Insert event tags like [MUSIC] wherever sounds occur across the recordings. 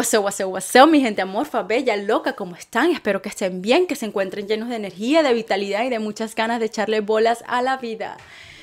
What's up, what's up, what's up, mi gente amorfa, bella, loca, ¿cómo están? Espero que estén bien, que se encuentren llenos de energía, de vitalidad y de muchas ganas de echarle bolas a la vida.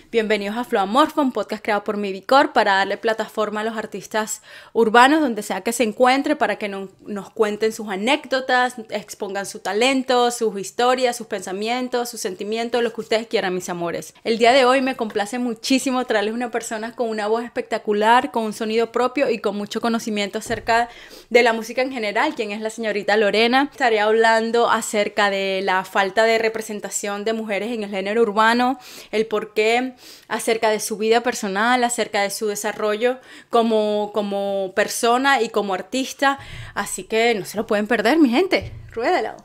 Bienvenidos a Flow Amorfo, un podcast creado por Mivicor para darle plataforma a los artistas urbanos donde sea que se encuentre para que nos cuenten sus anécdotas, expongan su talento, sus historias, sus pensamientos, sus sentimientos, lo que ustedes quieran, mis amores. El día de hoy me complace muchísimo traerles una persona con una voz espectacular, con un sonido propio y con mucho conocimiento acerca de la música en general, quien es la señorita Lorena. Estaré hablando acerca de la falta de representación de mujeres en el género urbano, el por qué acerca de su vida personal, acerca de su desarrollo como, como persona y como artista. Así que no se lo pueden perder, mi gente. Ruédalo.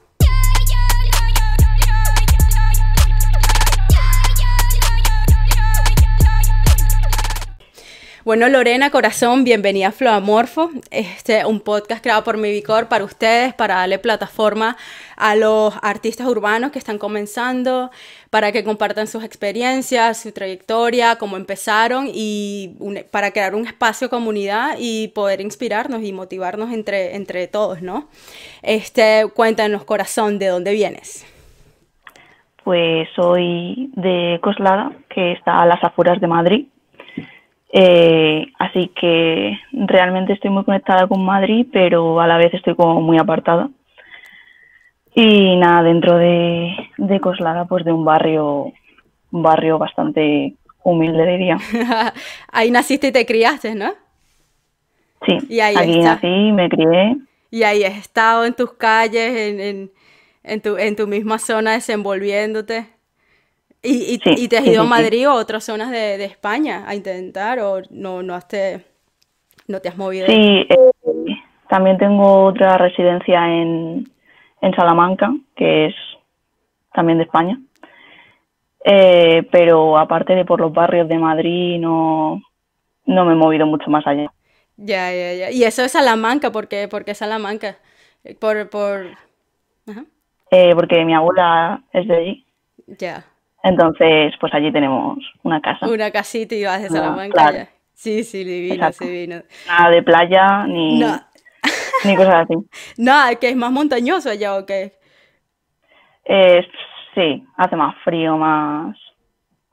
Bueno, Lorena Corazón, bienvenida a Floamorfo, este, un podcast creado por Mivicor para ustedes, para darle plataforma a los artistas urbanos que están comenzando, para que compartan sus experiencias, su trayectoria, cómo empezaron y para crear un espacio comunidad y poder inspirarnos y motivarnos entre, entre todos, ¿no? Este, cuéntanos, Corazón, ¿de dónde vienes? Pues soy de Coslada, que está a las afueras de Madrid eh, así que realmente estoy muy conectada con Madrid, pero a la vez estoy como muy apartada. Y nada, dentro de, de Coslada, pues de un barrio, un barrio bastante humilde, diría. [LAUGHS] ahí naciste y te criaste, ¿no? Sí, y ahí aquí nací, me crié. Y ahí has estado en tus calles, en, en, en, tu, en tu misma zona desenvolviéndote. ¿Y, y, te has ido a Madrid o a otras zonas de, de, España a intentar o no, no, has te, no te has movido? Sí, eh, también tengo otra residencia en, en Salamanca, que es también de España. Eh, pero aparte de por los barrios de Madrid, no, no me he movido mucho más allá. Ya, ya, ya. ¿Y eso es Salamanca? ¿Por qué, ¿Por qué Salamanca? Por, por... Eh, porque mi abuela es de allí. Ya. Entonces, pues allí tenemos una casa. Una casita y vas de Salamanca. Sí, sí, divino, divino. Nada de playa ni, [LAUGHS] ni cosas así. [LAUGHS] Nada, que es más montañoso allá o qué. sí, hace más frío, más,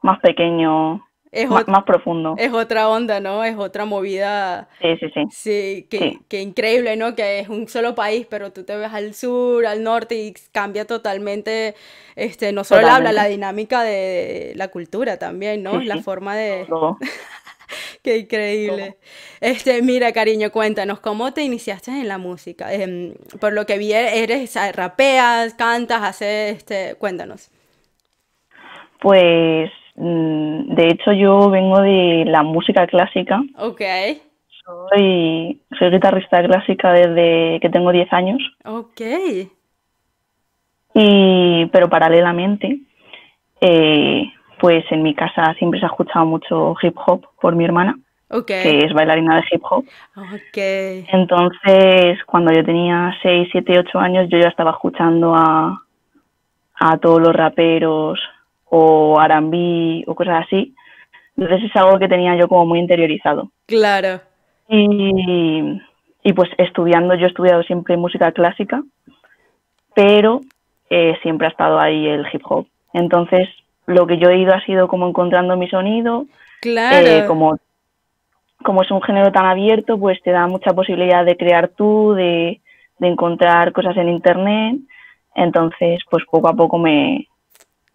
más pequeño es más, profundo. Es otra onda, ¿no? Es otra movida. Sí, sí, sí. Sí, que, increíble, ¿no? Que es un solo país, pero tú te ves al sur, al norte y cambia totalmente, este, no solo habla, la dinámica de la cultura también, ¿no? la forma de... [LAUGHS] Qué increíble. Este, mira, cariño, cuéntanos, ¿cómo te iniciaste en la música? Em, por lo que vi, eres, rapeas, cantas, haces, este, cuéntanos. Pues de hecho, yo vengo de la música clásica. Ok. Soy, soy guitarrista clásica desde que tengo 10 años. Ok. Y, pero paralelamente, eh, pues en mi casa siempre se ha escuchado mucho hip hop por mi hermana, okay. que es bailarina de hip hop. Okay. Entonces, cuando yo tenía 6, 7, 8 años, yo ya estaba escuchando a, a todos los raperos, o arambí o cosas así. Entonces es algo que tenía yo como muy interiorizado. Claro. Y, y pues estudiando, yo he estudiado siempre música clásica, pero eh, siempre ha estado ahí el hip hop. Entonces lo que yo he ido ha sido como encontrando mi sonido. Claro. Eh, como, como es un género tan abierto, pues te da mucha posibilidad de crear tú, de, de encontrar cosas en internet. Entonces, pues poco a poco me,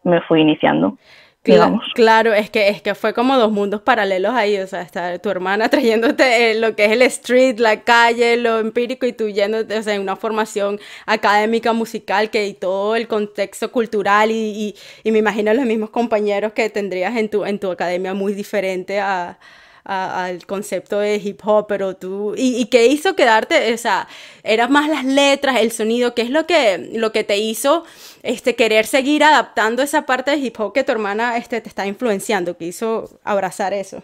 me fui iniciando. Digamos. Claro, es que, es que fue como dos mundos paralelos ahí, o sea, está tu hermana [LAUGHS] trayéndote eh, lo que es el street, la calle, lo empírico y tú yéndote, o sea, en una formación académica, musical, que y todo el contexto cultural y, y, y me imagino los mismos compañeros que tendrías en tu, en tu academia muy diferente a, al concepto de hip hop, pero tú, ¿y, qué hizo quedarte? O sea, eran más las letras, el sonido, ¿qué es lo que, lo que te hizo este, querer seguir adaptando esa parte de hip hop que tu hermana este, te está influenciando, que hizo abrazar eso?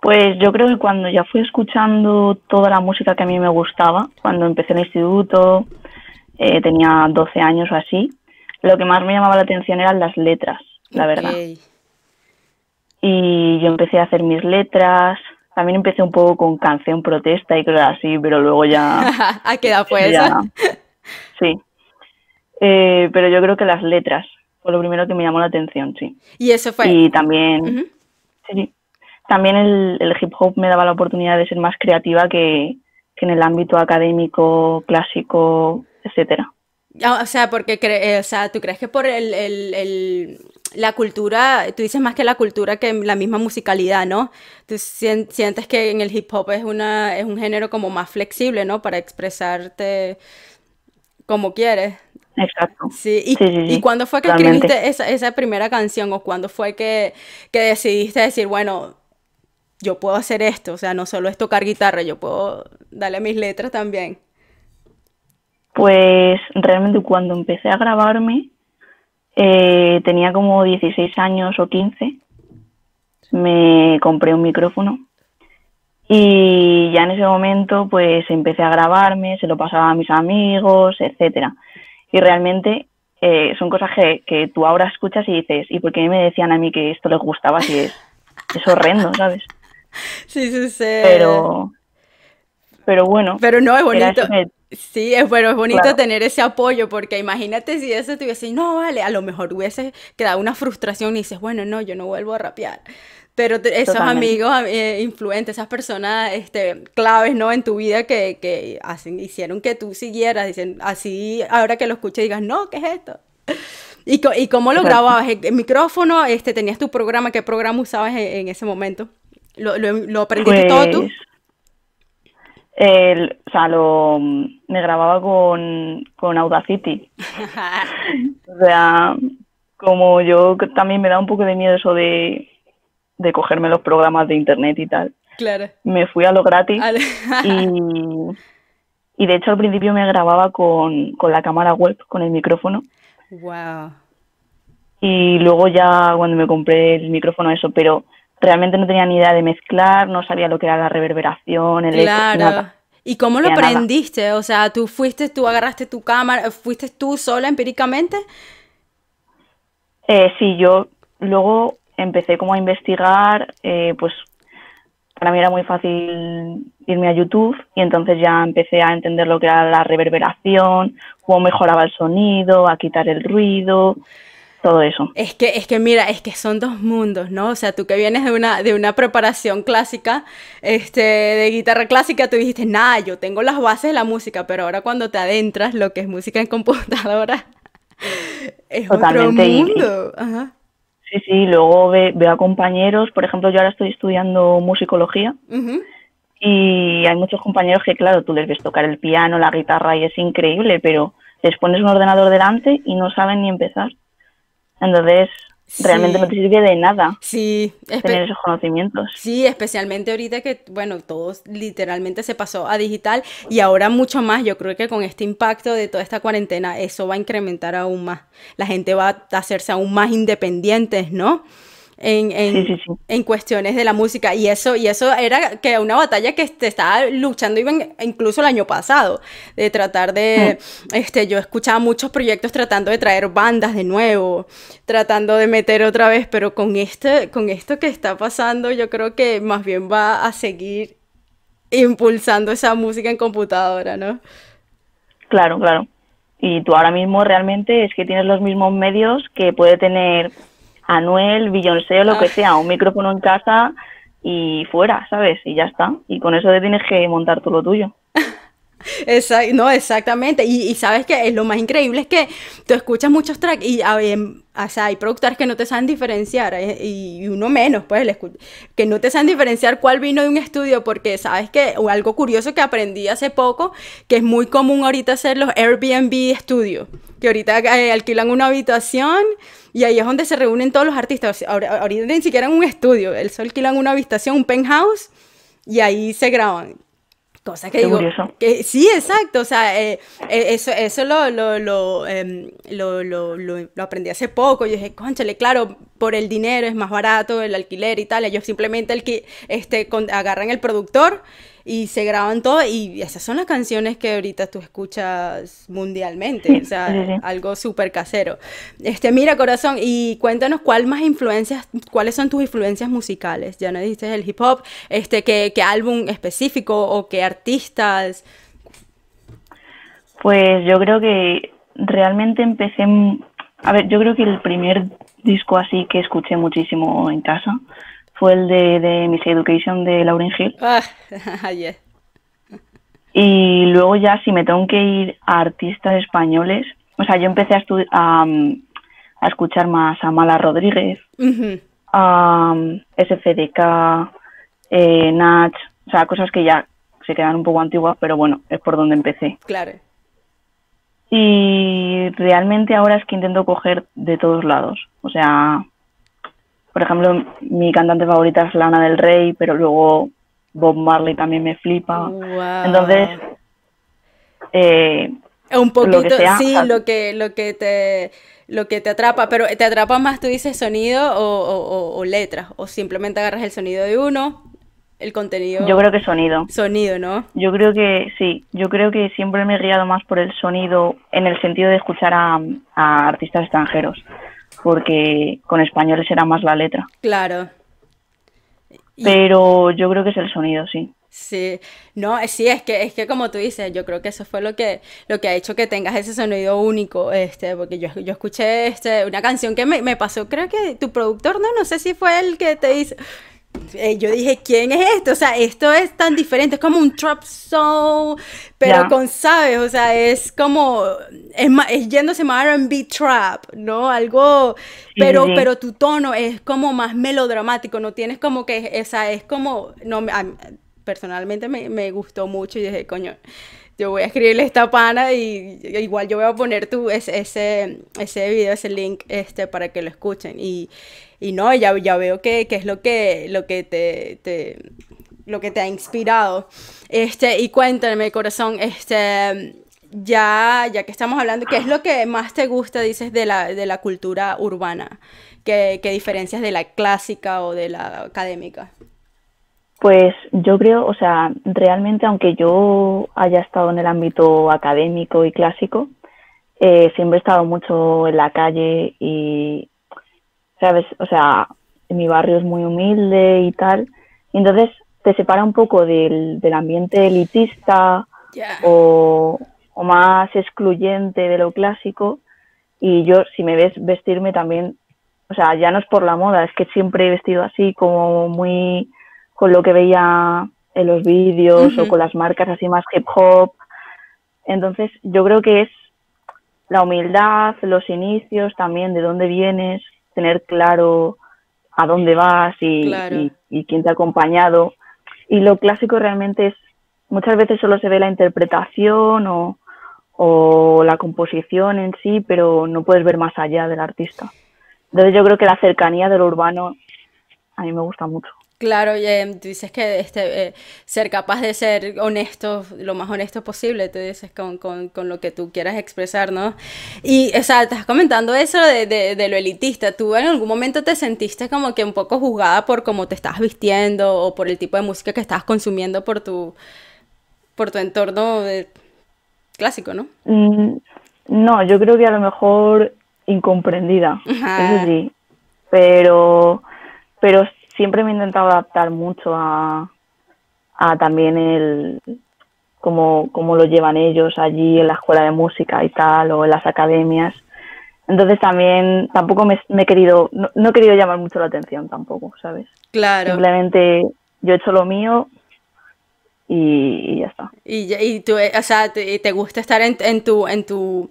Pues yo creo que cuando ya fui escuchando toda la música que a mí me gustaba, cuando empecé el instituto, eh, tenía 12 años o así, lo que más me llamaba la atención eran las letras, la verdad y yo empecé a hacer mis letras, también empecé un poco con canción protesta y cosas así, pero luego ya... [LAUGHS] ¿A qué edad fue eso? Sí. Eh, pero yo creo que las letras fue lo primero que me llamó la atención, sí. Y eso fue... Y también... sí, También el, el, hip hop me daba la oportunidad de ser más creativa que, que en el ámbito académico, clásico, etcétera. Ah, o sea, porque o sea, tú crees que por el, el, la cultura, tú dices más que la cultura que la misma musicalidad, ¿no? Tú sientes que en el hip hop es, una, es un género como más flexible, ¿no? Para expresarte como quieres. Exacto. Sí, ¿y, ¿y cuándo fue que escribiste esa, esa, primera canción o cuándo fue que, que decidiste decir, bueno, yo puedo hacer esto, o sea, no solo es tocar guitarra, yo puedo darle mis letras también. Pues realmente cuando empecé a grabarme, eh, tenía como 16 años o 15, me compré un micrófono y ya en ese momento pues empecé a grabarme, se lo pasaba a mis amigos, etcétera. Y realmente eh, son cosas que, que, tú ahora escuchas y dices, ¿y por qué me decían a mí que esto les gustaba si es, es horrendo, ¿sabes? [LAUGHS] Sí, sí, sí. Pero, pero bueno. Pero no, es bonito. Sí, es bueno, es bonito tener ese apoyo, porque imagínate si eso te hubiese no, vale, a lo mejor hubiese quedado una frustración y dices, bueno, no, yo no vuelvo a rapear. Pero esos amigos eh, influentes, esas personas este, claves, ¿no? En tu vida que, que hacen, hicieron que tú siguieras, dicen, así, ahora que lo escuches digas, no, ¿qué es esto? [LAUGHS] ¿Y, y cómo lo grababas? ¿El micrófono? Este, ¿Tenías tu programa? ¿Qué programa usabas en, ese momento? ¿Lo, lo, aprendiste todo tú? Pues, el, o sea, lo, me grababa con, con Audacity. [LAUGHS] o sea, como yo también me da un poco de miedo eso de, de cogerme los programas de internet y tal. Claro. Me fui a lo gratis y, y de hecho al principio me grababa con, con la cámara web, con el micrófono. Wow. Y luego ya cuando me compré el micrófono eso, pero realmente no tenía ni idea de mezclar, no sabía lo que era la reverberación, el Claro. ¿Y cómo lo aprendiste? O sea, tú fuiste, tú agarraste tu cámara, fuiste tú sola empíricamente. Eh, sí, yo luego empecé como a investigar, eh, pues para mí era muy fácil irme a YouTube y entonces ya empecé a entender lo que era la reverberación, cómo mejoraba el sonido, a quitar el ruido, todo eso. Es que, es que mira, es que son dos mundos, ¿no? O sea, tú que vienes de una, de una preparación clásica, este, de guitarra clásica, tú dijiste, nada, yo tengo las bases de la música, pero ahora cuando te adentras, lo que es música en computadora, [LAUGHS] es otro mundo. Sí, sí, luego veo a compañeros, por ejemplo, yo ahora estoy estudiando musicología. Y hay muchos compañeros que, claro, tú les ves tocar el piano, la guitarra y es increíble, pero les pones un ordenador delante y no saben ni empezar. Entonces, realmente no te sirve de nada sí, tener esos conocimientos. Sí, especialmente ahorita que, bueno, todo literalmente se pasó a digital y ahora mucho más. Yo creo que con este impacto de toda esta cuarentena, eso va a incrementar aún más. La gente va a hacerse aún más independientes, ¿no? En, en, en, cuestiones de la música. Y eso, y eso era que una batalla que te estaba luchando incluso el año pasado, de tratar de, mm. este, yo escuchaba muchos proyectos tratando de traer bandas de nuevo, tratando de meter otra vez, pero con este, con esto que está pasando, yo creo que más bien va a seguir impulsando esa música en computadora, ¿no? Claro, claro. Y tú ahora mismo realmente es que tienes los mismos medios que puede tener Anuel, Beyoncé o lo que ah. sea, un micrófono en casa y fuera, ¿sabes? Y ya está. Y con eso te tienes que montar todo lo tuyo. [LAUGHS] Exacto, no, exactamente. Y, sabes que lo más increíble es que tú escuchas muchos tracks y o sea, hay productores que no te saben diferenciar eh, y uno menos, pues, que no te saben diferenciar cuál vino de un estudio porque sabes que, o algo curioso que aprendí hace poco, que es muy común ahorita hacer los Airbnb Studio, que ahorita eh, alquilan una habitación y ahí es donde se reúnen todos los artistas. Ahorita ni siquiera en un estudio, él solo alquilan una habitación, un penthouse y ahí se graban. Cosa que digo, que, sí, exacto, o sea, eh, eh, eso, eso lo, lo, lo, lo, lo, aprendí hace poco, yo dije, conchale, claro, por el dinero es más barato el alquiler y tal, ellos simplemente el que, este, agarran el productor y se graban todo y esas son las canciones que ahorita tú escuchas mundialmente, o sea, algo súper casero. Este, mira, corazón, y cuéntanos cuál más influencias, cuáles son tus influencias musicales. Ya no dijiste el hip hop, este, qué, qué álbum específico o qué artistas. Pues yo creo que realmente empecé, a ver, yo creo que el primer disco así que escuché muchísimo en casa fue el de, de Miss Education de Lauryn Hill. Ah, [LAUGHS] Y luego ya si me tengo que ir a artistas españoles, o sea, yo empecé a, a, a escuchar más a Mala Rodríguez, a SFDK, eh, Nach, o sea, cosas que ya se quedan un poco antiguas, pero bueno, es por donde empecé. Claro. Y realmente ahora es que intento coger de todos lados. O sea, por ejemplo, mi cantante favorita es Lana del Rey, pero luego Bob Marley también me flipa. Entonces, eh, un poquito, sí, lo que, lo que te lo que te atrapa, pero ¿te atrapa más, tú dices, sonido o, o, letras? ¿O simplemente agarras el sonido de uno, el contenido? Yo creo que sonido. Sonido, ¿no? Yo creo que sí, yo creo que siempre me he guiado más por el sonido en el sentido de escuchar a artistas extranjeros porque con españoles era más la letra. Claro. Pero yo creo que es el sonido, sí. Sí, no, sí, es que, es que como tú dices, yo creo que eso fue lo que, lo que ha hecho que tengas ese sonido único, este, porque yo, yo escuché este, una canción que me, me pasó, creo que tu productor, no, no sé si fue el que te hizo, eh, yo dije, ¿quién es esto? O sea, esto es tan diferente, es como un trap soul, pero con, ¿sabes? O sea, es como, es, es yéndose más R&B trap, ¿no? Algo, pero, pero tu tono es como más melodramático, no tienes como que, esa es como, no, personalmente me, me gustó mucho y dije, coño, yo voy a escribirle esta pana y igual yo voy a poner tu, ese, ese, ese video, ese link este, para que lo escuchen. Y, y no, ya, ya veo que, es lo que, lo que te, lo que te ha inspirado. Este, y cuéntame, corazón, este, ya, ya que estamos hablando, ¿qué es lo que más te gusta, dices, de la, de la cultura urbana? ¿Qué, ¿Qué diferencias de la clásica o de la académica? Pues yo creo, o sea, realmente aunque yo haya estado en el ámbito académico y clásico, eh, siempre he estado mucho en la calle y, ¿sabes? O sea, mi barrio es muy humilde y tal. Y entonces te separa un poco del, del ambiente elitista o, o más excluyente de lo clásico. Y yo, si me ves vestirme también, o sea, ya no es por la moda, es que siempre he vestido así como muy con lo que veía en los vídeos o con las marcas así más hip hop. Entonces, yo creo que es la humildad, los inicios también, de dónde vienes, tener claro a dónde vas y, y, quién te ha acompañado. Y lo clásico realmente es, muchas veces solo se ve la interpretación o, o la composición en sí, pero no puedes ver más allá del artista. Entonces yo creo que la cercanía de lo urbano a mí me gusta mucho. Claro, eh, tú dices que este, eh, ser capaz de ser honesto, lo más honesto posible, tú dices con, con, con, lo que tú quieras expresar, ¿no? Y, o sea, estás comentando eso de, de, lo elitista. ¿Tú en algún momento te sentiste como que un poco juzgada por cómo te estás vistiendo o por el tipo de música que estás consumiendo por tu, por tu entorno clásico, ¿no? Mm, no, yo creo que a lo mejor incomprendida, eso sí, pero, pero siempre me he intentado adaptar mucho a, a también el cómo, cómo lo llevan ellos allí en la escuela de música y tal, o en las academias. Entonces también tampoco me, he querido, no, he querido llamar mucho la atención tampoco, ¿sabes? Claro. Simplemente yo he hecho lo mío y, ya está. Y, y tú, o sea, te, te gusta estar en, en tu, en tu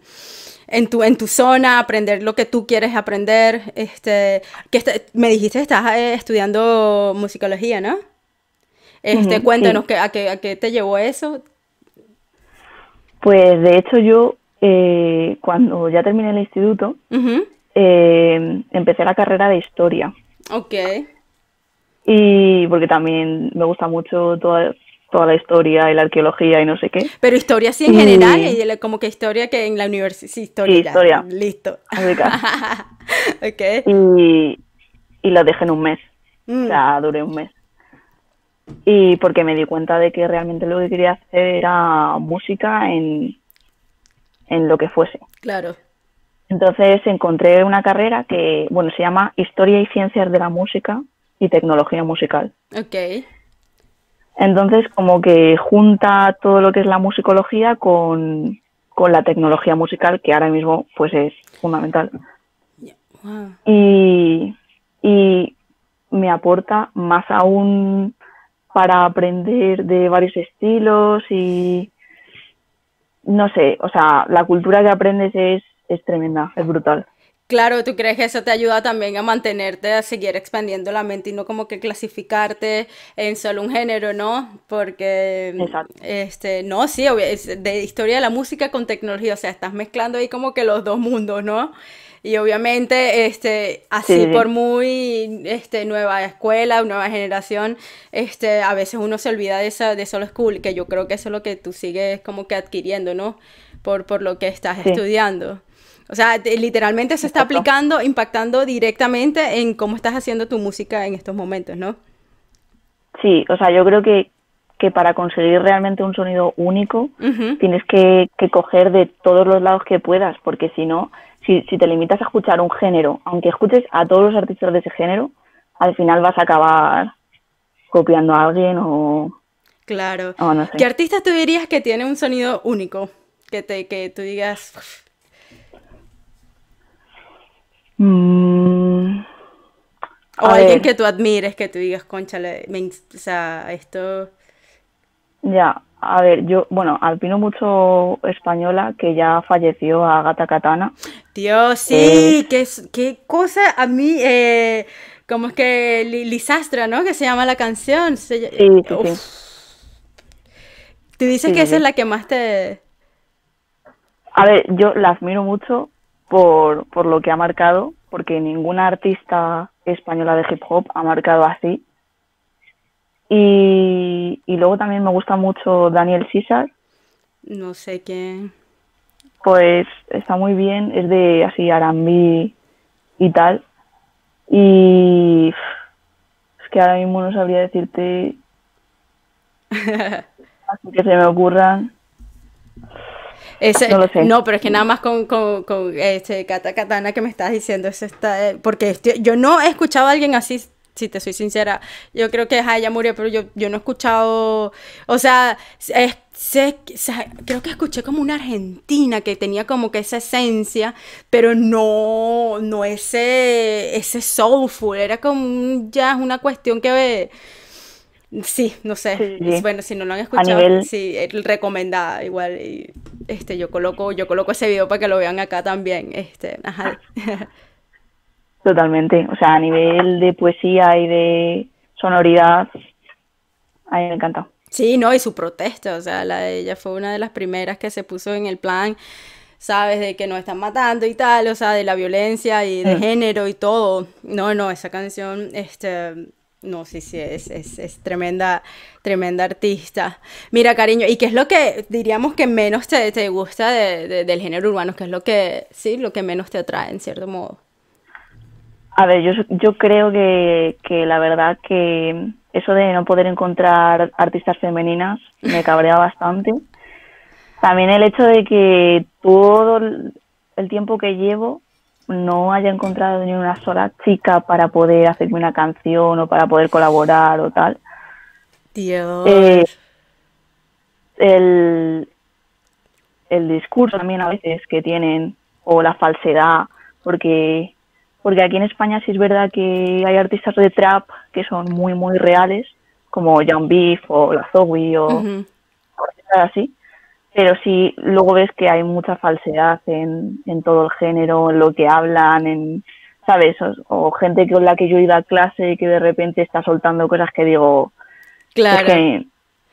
en tu, en tu zona, aprender lo que tú quieres aprender. Este, que me dijiste que estás eh, estudiando musicología, ¿no? Este, cuéntanos a, qué, a qué te llevó eso. Pues de hecho yo, eh, cuando ya terminé el instituto, eh, empecé la carrera de historia. Ok. Y porque también me gusta mucho toda, toda la historia y la arqueología y no sé qué. Pero historia sí en general, y como que historia que en la universidad, sí, historia. historia. Listo. [LAUGHS] okay. Y, y la dejé en un mes. O mm. sea, duré un mes. y porque me di cuenta de que realmente lo que quería hacer era música en, en lo que fuese. Claro. Entonces encontré una carrera que, bueno, se llama Historia y Ciencias de la Música y Tecnología Musical. Ok. Entonces, como que junta todo lo que es la musicología con, con la tecnología musical, que ahora mismo pues es fundamental. Y, y me aporta más aún para aprender de varios estilos y no sé, o sea, la cultura que aprendes es, es tremenda, es brutal. Claro, ¿tú crees que eso te ayuda también a mantenerte, a seguir expandiendo la mente y no como que clasificarte en solo un género, ¿no? Porque, Exacto. este, no, sí, es de historia de la música con tecnología, o sea, estás mezclando ahí como que los dos mundos, ¿no? Y obviamente, este, así Sí, sí. por muy, este, nueva escuela, nueva generación, este, a veces uno se olvida de esa, de solo school, que yo creo que eso es lo que tú sigues como que adquiriendo, ¿no? Por, por lo que estás Sí. estudiando. O sea, te- literalmente se está Exacto. aplicando, impactando directamente en cómo estás haciendo tu música en estos momentos, ¿no? Sí, o sea, yo creo que, que para conseguir realmente un sonido único tienes que, que coger de todos los lados que puedas, porque si no, si, si te limitas a escuchar un género, aunque escuches a todos los artistas de ese género, al final vas a acabar copiando a alguien o, Claro. o no sé. ¿Qué artista tú dirías que tiene un sonido único? Que te, que tú digas, Mm, o alguien ver. que tú admires, que tú digas, ins- o sea, esto, ya, a ver, yo, bueno, admiro mucho española que ya falleció a Gata Katana. Dios, sí, qué, es- qué cosa a mí, eh, como es que Li- Lisastra, ¿no? Que se llama la canción. se Sí, sí, sí. Tú dices Sí, que esa es la que más te... A ver, yo la admiro mucho por, por lo que ha marcado, porque ninguna artista española de hip hop ha marcado así. Y, y luego también me gusta mucho Daniel César, No sé quién. pues está muy bien, es de así R&B y tal. Y es que ahora mismo no sabría decirte [LAUGHS] así que se me ocurran. Ese- No lo sé. no, pero es que nada más con, con, con este Kata Katana que me estás diciendo, eso está, eh, porque este- yo no he escuchado a alguien así, si te soy sincera, yo creo que ella murió, pero yo, yo no he escuchado, o sea, es- sé- creo que escuché como una argentina que tenía como que esa esencia, pero no, no ese, ese soulful, era como un jazz, una cuestión que... Sí, no sé. Sí. Bueno, si no lo han escuchado, nivel- sí, recomendada igual. Y, este, yo coloco, yo coloco ese video para que lo vean acá también. Este, ajá. [LAUGHS] Totalmente. O sea, a nivel de poesía y de sonoridad, a mí me encanta. Sí, no, y su protesta, o sea, la de ella fue una de las primeras que se puso en el plan, sabes, de que nos están matando y tal, o sea, de la violencia y de Mm. género y todo. No, no, esa canción, este, no, sí, sí, es, es, es tremenda, tremenda artista. Mira, cariño, ¿y qué es lo que diríamos que menos te, te gusta de- de- del género urbano? ¿Qué es lo que, sí, lo que menos te atrae, en cierto modo? A ver, yo, yo creo que, que la verdad que eso de no poder encontrar artistas femeninas me cabrea bastante. [LAUGHS] También el hecho de que todo el el tiempo que llevo no haya encontrado ni una sola chica para poder hacerme una canción o para poder colaborar o tal. Dios. Eh, el, el discurso también a veces que tienen o la falsedad, porque porque aquí en España sí es verdad que hay artistas de trap que son muy muy reales, como Young Beef o La Zoe o Ujú. cosas así, pero sí luego ves que hay mucha falsedad en, en todo el género, en lo que hablan, en ¿sabes? O, o gente con la que yo he ido a clase y que de repente está soltando cosas que digo, Claro, es que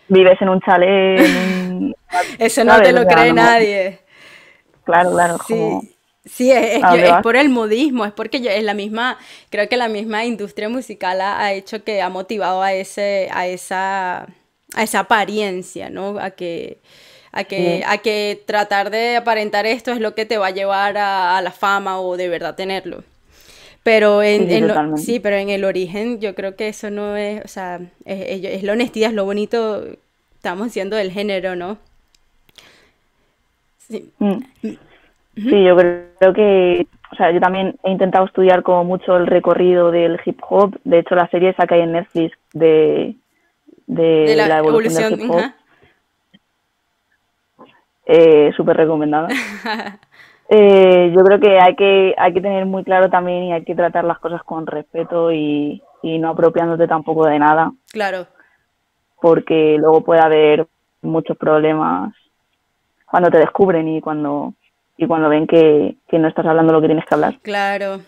vives en un chalet, en un- [LAUGHS] eso no ¿sabes? te lo O sea, cree no- nadie. Claro, claro, Sí, como... sí, es, por el modismo, es porque yo- es la misma, creo que la misma industria musical ha, ha hecho que ha motivado a ese, a esa, a esa apariencia, ¿no? A que, a que, Sí. a que tratar de aparentar esto es lo que te va a llevar a, a la fama o de verdad tenerlo. Pero en, sí, pero en el origen yo creo que eso no es, o sea, es, es la honestidad, es lo bonito, estamos diciendo del género, ¿no? Sí. Mm. sí, yo creo que, o sea, yo también he intentado estudiar como mucho el recorrido del hip hop. De hecho, la serie esa que hay en Netflix de, de, la, evolución, del hip hop. Eh, Súper recomendada. [LAUGHS] Eh, yo creo que hay que hay que tener muy claro también y hay que tratar las cosas con respeto y, y no apropiándote tampoco de nada. Claro. Porque luego puede haber muchos problemas cuando te descubren y cuando y cuando ven que, que no estás hablando lo que tienes que hablar. Claro.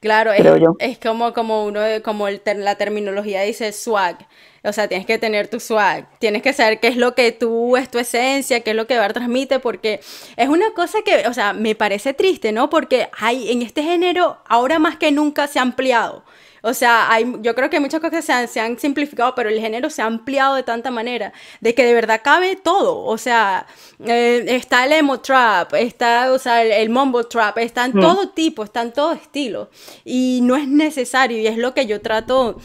Claro, es, es, como, como uno, como el, la terminología dice swag. O sea, tienes que tener tu swag. Tienes que saber qué es lo que tú, es tu esencia, qué es lo que va transmite, porque es una cosa que, o sea, me parece triste, ¿no? Porque hay, en este género, ahora más que nunca se ha ampliado. O sea, hay, yo creo que muchas cosas se han, se han, simplificado, pero el género se ha ampliado de tanta manera, de que de verdad cabe todo. O sea, eh, está el emo trap, está, o sea, el, el mumble trap, está en mm. todo tipo, está en todo estilo. Y no es necesario, y es lo que yo trato,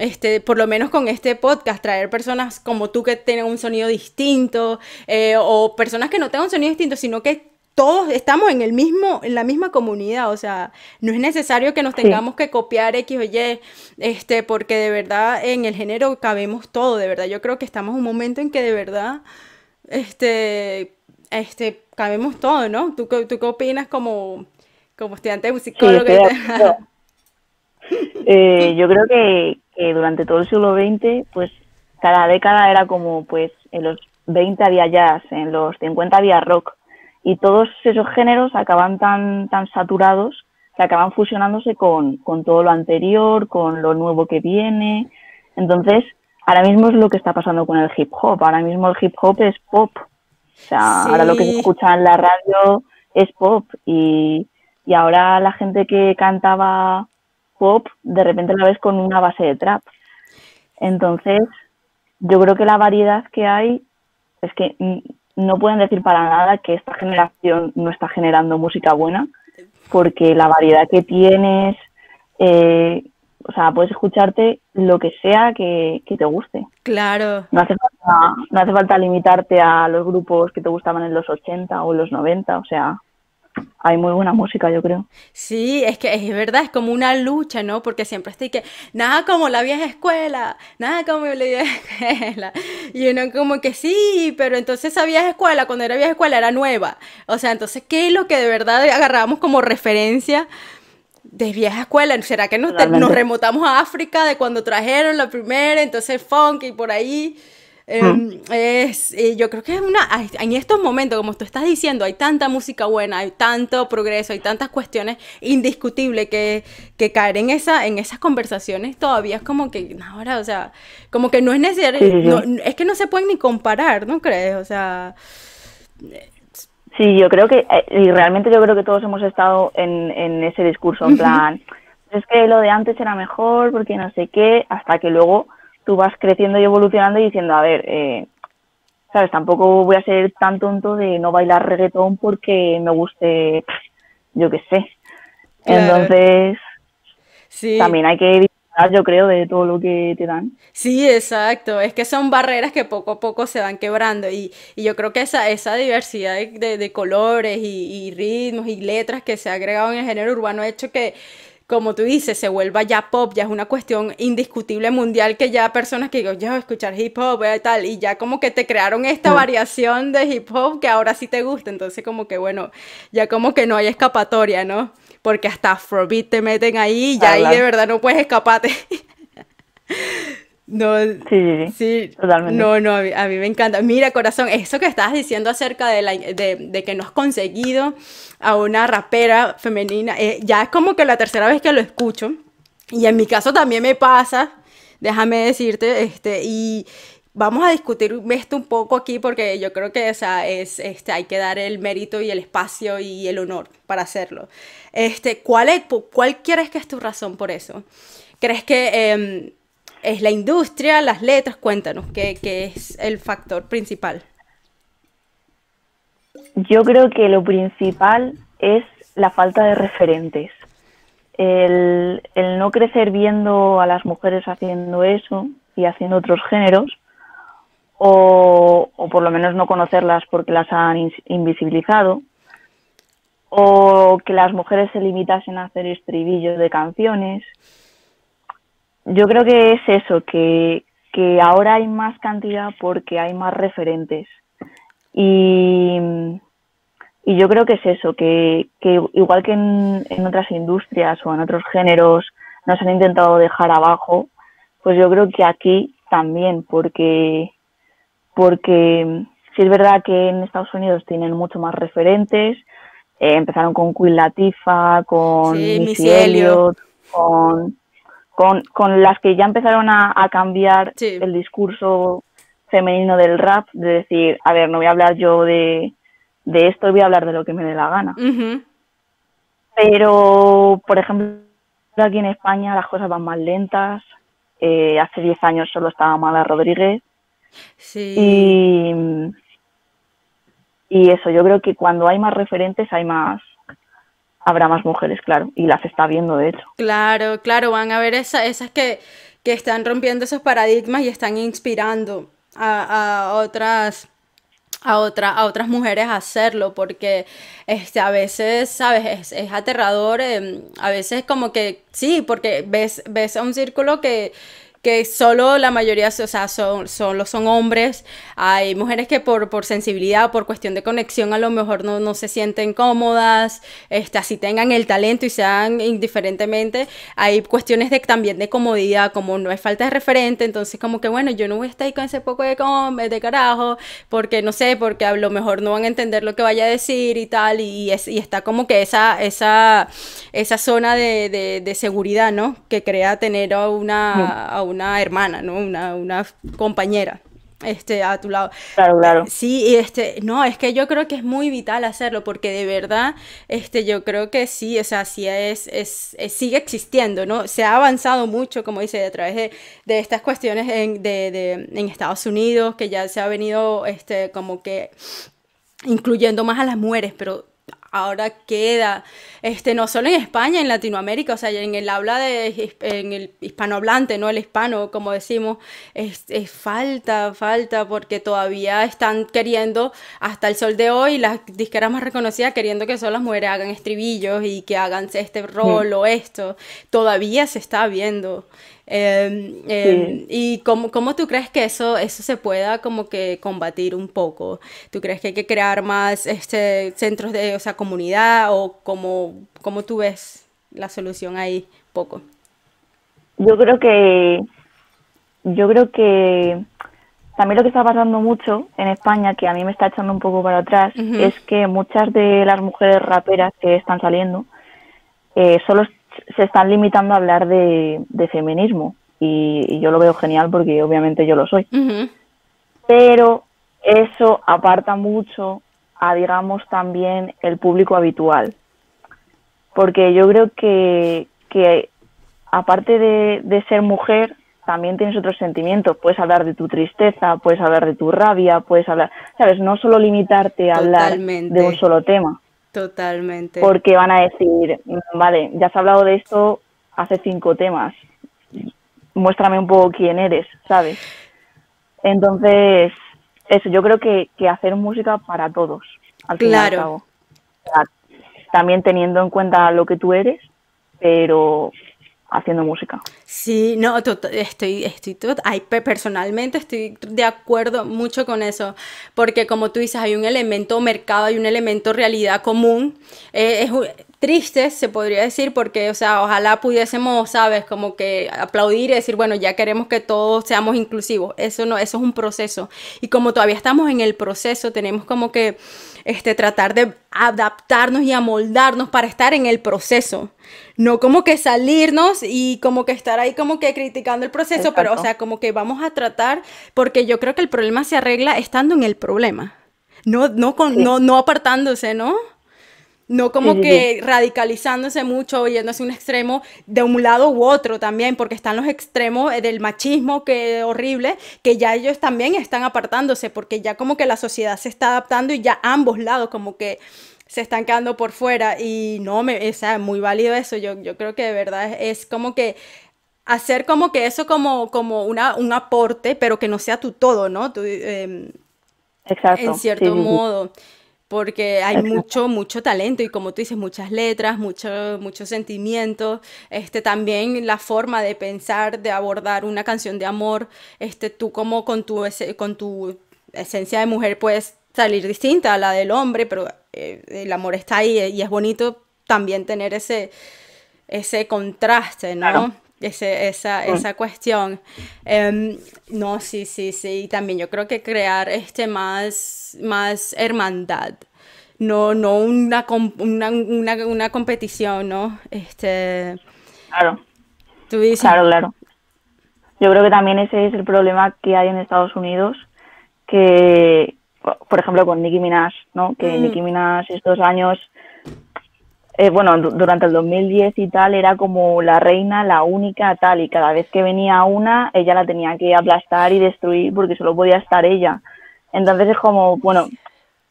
este, por lo menos con este podcast, traer personas como tú que tienen un sonido distinto, eh, o personas que no tengan un sonido distinto, sino que todos estamos en el mismo, en la misma comunidad, o sea, no es necesario que nos tengamos que copiar X o Y, este, porque de verdad en el género cabemos todo, de verdad. Yo creo que estamos en un momento en que de verdad, este, este, cabemos todo, ¿no? ¿Tú, tú qué opinas como, como estudiante de musicólogo? [LAUGHS] Eh, yo creo que, que durante todo el siglo XX, pues cada década era como, pues en los 20 había jazz, en los 50 había rock, y todos esos géneros acaban tan, tan saturados que acaban fusionándose con, con todo lo anterior, con lo nuevo que viene. Entonces, ahora mismo es lo que está pasando con el hip hop. Ahora mismo el hip hop es pop. O sea, ahora lo que se escucha en la radio es pop. Y, y ahora la gente que cantaba pop, de repente la ves con una base de trap. Entonces, yo creo que la variedad que hay es que no pueden decir para nada que esta generación no está generando música buena, porque la variedad que tienes, eh, o sea, puedes escucharte lo que sea que, que, te guste. Claro. No hace, falta, no hace falta limitarte a los grupos que te gustaban en los 80 o en los 90, o sea, hay muy buena música, yo creo. Sí, es que es verdad, es como una lucha, ¿no? Porque siempre estoy que, nada como la vieja escuela, nada como la vieja escuela. [LAUGHS] Y uno como que sí, pero entonces esa vieja escuela, cuando era vieja escuela, era nueva. O sea, entonces, ¿qué es lo que de verdad agarramos como referencia? de vieja escuela, ¿será que nos, nos remotamos a África de cuando trajeron la primera, entonces funk y por ahí? Em, es, eh, yo creo que es una, en estos momentos, como tú estás diciendo, hay tanta música buena, hay tanto progreso, hay tantas cuestiones indiscutibles que, que caer en, esa, en esas conversaciones todavía es como que, ahora, o sea, como que no es necesario, es que no se pueden ni comparar, ¿no crees? O sea... Sí, yo creo que, eh, y realmente yo creo que todos hemos estado en, en ese discurso, en plan, es que lo de antes era mejor porque no sé qué, hasta que luego tú vas creciendo y evolucionando y diciendo, a ver, eh, ¿sabes? Tampoco voy a ser tan tonto de no bailar reggaetón porque me guste, yo qué sé. Entonces, también hay que evitar, yo creo, de todo lo que te dan. Sí, exacto. Es que son barreras que poco a poco se van quebrando y, y yo creo que esa, esa diversidad de, de, colores y, y, ritmos y letras que se ha agregado en el género urbano ha hecho que como tú dices, se vuelva ya pop, ya es una cuestión indiscutible mundial que ya personas que digo, yo escuchar hip hop y tal, y ya como que te crearon esta mm. variación de hip hop que ahora sí te gusta, entonces como que bueno, ya como que no hay escapatoria, ¿no? Porque hasta Afrobeat te meten ahí y ya ahí de verdad no puedes escaparte. [LAUGHS] No, sí, sí, totalmente. No, no, a mí, me encanta. Mira, corazón, eso que estabas diciendo acerca de, la, de, de que no has conseguido a una rapera femenina, eh, ya es como que la tercera vez que lo escucho. Y en mi caso también me pasa, déjame decirte, este, y vamos a discutir esto un poco aquí porque yo creo que esa es, este, hay que dar el mérito y el espacio y el honor para hacerlo. Este, ¿cuál, es, ¿Cuál quieres que es tu razón por eso? ¿Crees que... Em, es la industria, las letras, cuéntanos, ¿qué, es el factor principal? Yo creo que lo principal es la falta de referentes. el, el no crecer viendo a las mujeres haciendo eso y haciendo otros géneros, o, o, por lo menos no conocerlas porque las han invisibilizado, o que las mujeres se limitasen a hacer estribillos de canciones. Yo creo que es eso, que, que ahora hay más cantidad porque hay más referentes. Y, y yo creo que es eso, que, que igual que en, en, otras industrias o en otros géneros nos han intentado dejar abajo, pues yo creo que aquí también, porque, porque sí es verdad que en Estados Unidos tienen mucho más referentes, eh, empezaron con Queen Latifah, con sí, Missy Elliott, con, con, con, las que ya empezaron a, a cambiar Sí. el discurso femenino del rap, de decir, a ver, no voy a hablar yo de, de esto, voy a hablar de lo que me dé la gana. Pero, por ejemplo, aquí en España las cosas van más lentas. Eh, hace 10 años solo estaba Mala Rodríguez. Sí. Y, y eso, yo creo que cuando hay más referentes hay más, habrá más mujeres, claro, y las está viendo de hecho. Claro, claro, van a ver esa, esas que, que están rompiendo esos paradigmas y están inspirando a, a otras a, a otras mujeres a hacerlo, porque este, a veces, ¿sabes? Es, es aterrador, eh, a veces como que sí, porque ves, ves a un círculo que, que solo la mayoría, o sea, son, solo son hombres. Hay mujeres que por, por sensibilidad, por cuestión de conexión, a lo mejor no, no se sienten cómodas, este, así tengan el talento y sean indiferentemente. Hay cuestiones de, también de comodidad, como no hay falta de referente, entonces como que bueno, yo no voy a estar ahí con ese poco de, de carajo, porque no sé, porque a lo mejor no van a entender lo que vaya a decir y tal, y, es, y está como que esa, esa, esa zona de, de, de seguridad, ¿no? Que crea tener a una, a una hermana, ¿no? Una, una compañera este, a tu lado. Claro, claro. Sí, y este, no, es que yo creo que es muy vital hacerlo, porque de verdad, este, yo creo que sí, o sea, sí es, es, es sigue existiendo, ¿no? Se ha avanzado mucho, como dice, a través de, de estas cuestiones en, de, de, en Estados Unidos, que ya se ha venido, este, como que incluyendo más a las mujeres, pero ahora queda, este, no solo en España, en Latinoamérica, o sea, en el habla de, en el hispanohablante, ¿no? El hispano, como decimos, es, es, falta, falta, porque todavía están queriendo, hasta el sol de hoy, las disqueras más reconocidas, queriendo que solo las mujeres hagan estribillos y que hagan este rol sí. o esto, todavía se está viendo. Eh, eh, sí. ¿Y cómo, cómo, tú crees que eso, eso se pueda como que combatir un poco? ¿Tú crees que hay que crear más este, centros de, o sea, comunidad o cómo, cómo tú ves la solución ahí poco? Yo creo que, yo creo que también lo que está pasando mucho en España, que a mí me está echando un poco para atrás, uh -huh. es que muchas de las mujeres raperas que están saliendo eh, solo se están limitando a hablar de, de feminismo y, y, yo lo veo genial porque obviamente yo lo soy. Uh -huh. Pero eso aparta mucho a, digamos, también el público habitual. Porque yo creo que, que aparte de, de ser mujer, también tienes otros sentimientos. Puedes hablar de tu tristeza, puedes hablar de tu rabia, puedes hablar, ¿sabes? No solo limitarte a Totalmente. hablar de un solo tema. Totalmente. Porque van a decir, vale, ya has hablado de esto hace cinco temas, muéstrame un poco quién eres, ¿sabes? Entonces, eso, yo creo que, que hacer música para todos, al fin claro. y al cabo. También teniendo en cuenta lo que tú eres, pero haciendo música. Sí, no, estoy, estoy, ay, personalmente estoy de acuerdo mucho con eso, porque como tú dices, hay un elemento mercado, hay un elemento realidad común, eh, es triste, se podría decir, porque, o sea, ojalá pudiésemos, sabes, como que aplaudir y decir, bueno, ya queremos que todos seamos inclusivos, eso no, eso es un proceso, y como todavía estamos en el proceso, tenemos como que, este, tratar de adaptarnos y amoldarnos para estar en el proceso. No como que salirnos y como que estar ahí como que criticando el proceso, Exacto. pero o sea, como que vamos a tratar, porque yo creo que el problema se arregla estando en el problema. No, no, con, sí. no, no apartándose, ¿no? No como sí, que sí. radicalizándose mucho, yéndose a un extremo de un lado u otro también, porque están los extremos del machismo que horrible, que ya ellos también están apartándose, porque ya como que la sociedad se está adaptando y ya ambos lados como que se están quedando por fuera y no, me, o sea, muy válido eso, yo, yo creo que de verdad es, como que hacer como que eso como, como una, un aporte, pero que no sea tu todo, ¿no? Em, Exacto. En cierto modo porque hay mucho, mucho talento y como tú dices, muchas letras, muchos mucho sentimientos, este, también la forma de pensar, de abordar una canción de amor, este, tú como con tu, con tu esencia de mujer puedes salir distinta a la del hombre, pero eh, el amor está ahí y es bonito también tener ese, ese contraste, ¿no? Ese, esa, mm. esa cuestión. Em, no, sí, sí, sí. Y también yo creo que crear este más, más hermandad. No, no una, una, una, una competición, ¿no? Este. Claro. ¿Tú dices? Claro, claro. Yo creo que también ese es el problema que hay en Estados Unidos, que, por ejemplo, con Nicki Minaj, ¿no? Que mm. Nicki Minaj estos años eh, bueno, durante el 2010 y tal, era como la reina, la única tal, y cada vez que venía una, ella la tenía que aplastar y destruir porque solo podía estar ella. Entonces es como, bueno,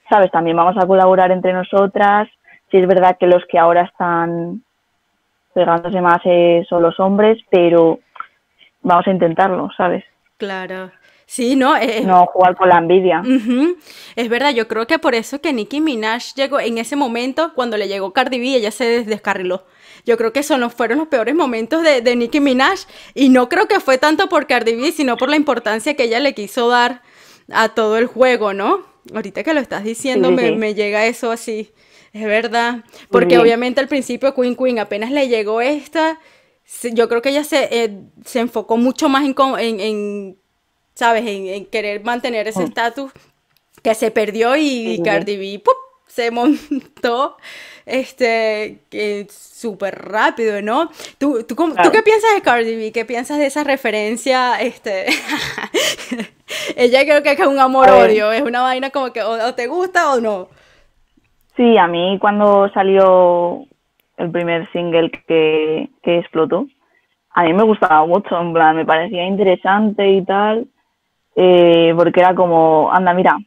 sabes, también vamos a colaborar entre nosotras. Si es verdad que los que ahora están pegándose más eh, son los hombres, pero vamos a intentarlo, ¿sabes? Claro. Sí, no. Eh, no jugar con la envidia. Es verdad, yo creo que por eso que Nicki Minaj llegó en ese momento, cuando le llegó Cardi B, ella se descarriló. Yo creo que esos fueron los peores momentos de, de Nicki Minaj. Y no creo que fue tanto por Cardi B, sino por la importancia que ella le quiso dar a todo el juego, ¿no? Ahorita que lo estás diciendo, me, llega eso así. Es verdad. Porque obviamente al principio Queen Queen apenas le llegó esta. Yo creo que ella se, eh, se enfocó mucho más en, en ¿sabes? En, querer mantener ese mm. estatus que se perdió y, Cardi B se montó este súper rápido, ¿no? ¿Tú, tú, qué piensas de Cardi B? ¿Qué piensas de esa referencia? Este [LAUGHS] ella creo que es un amor-odio, es una vaina como que o, te gusta o no. Sí, a mí cuando salió el primer single que, que explotó, a mí me gustaba mucho, en plan, me parecía interesante y tal, eh, porque era como, anda, mira,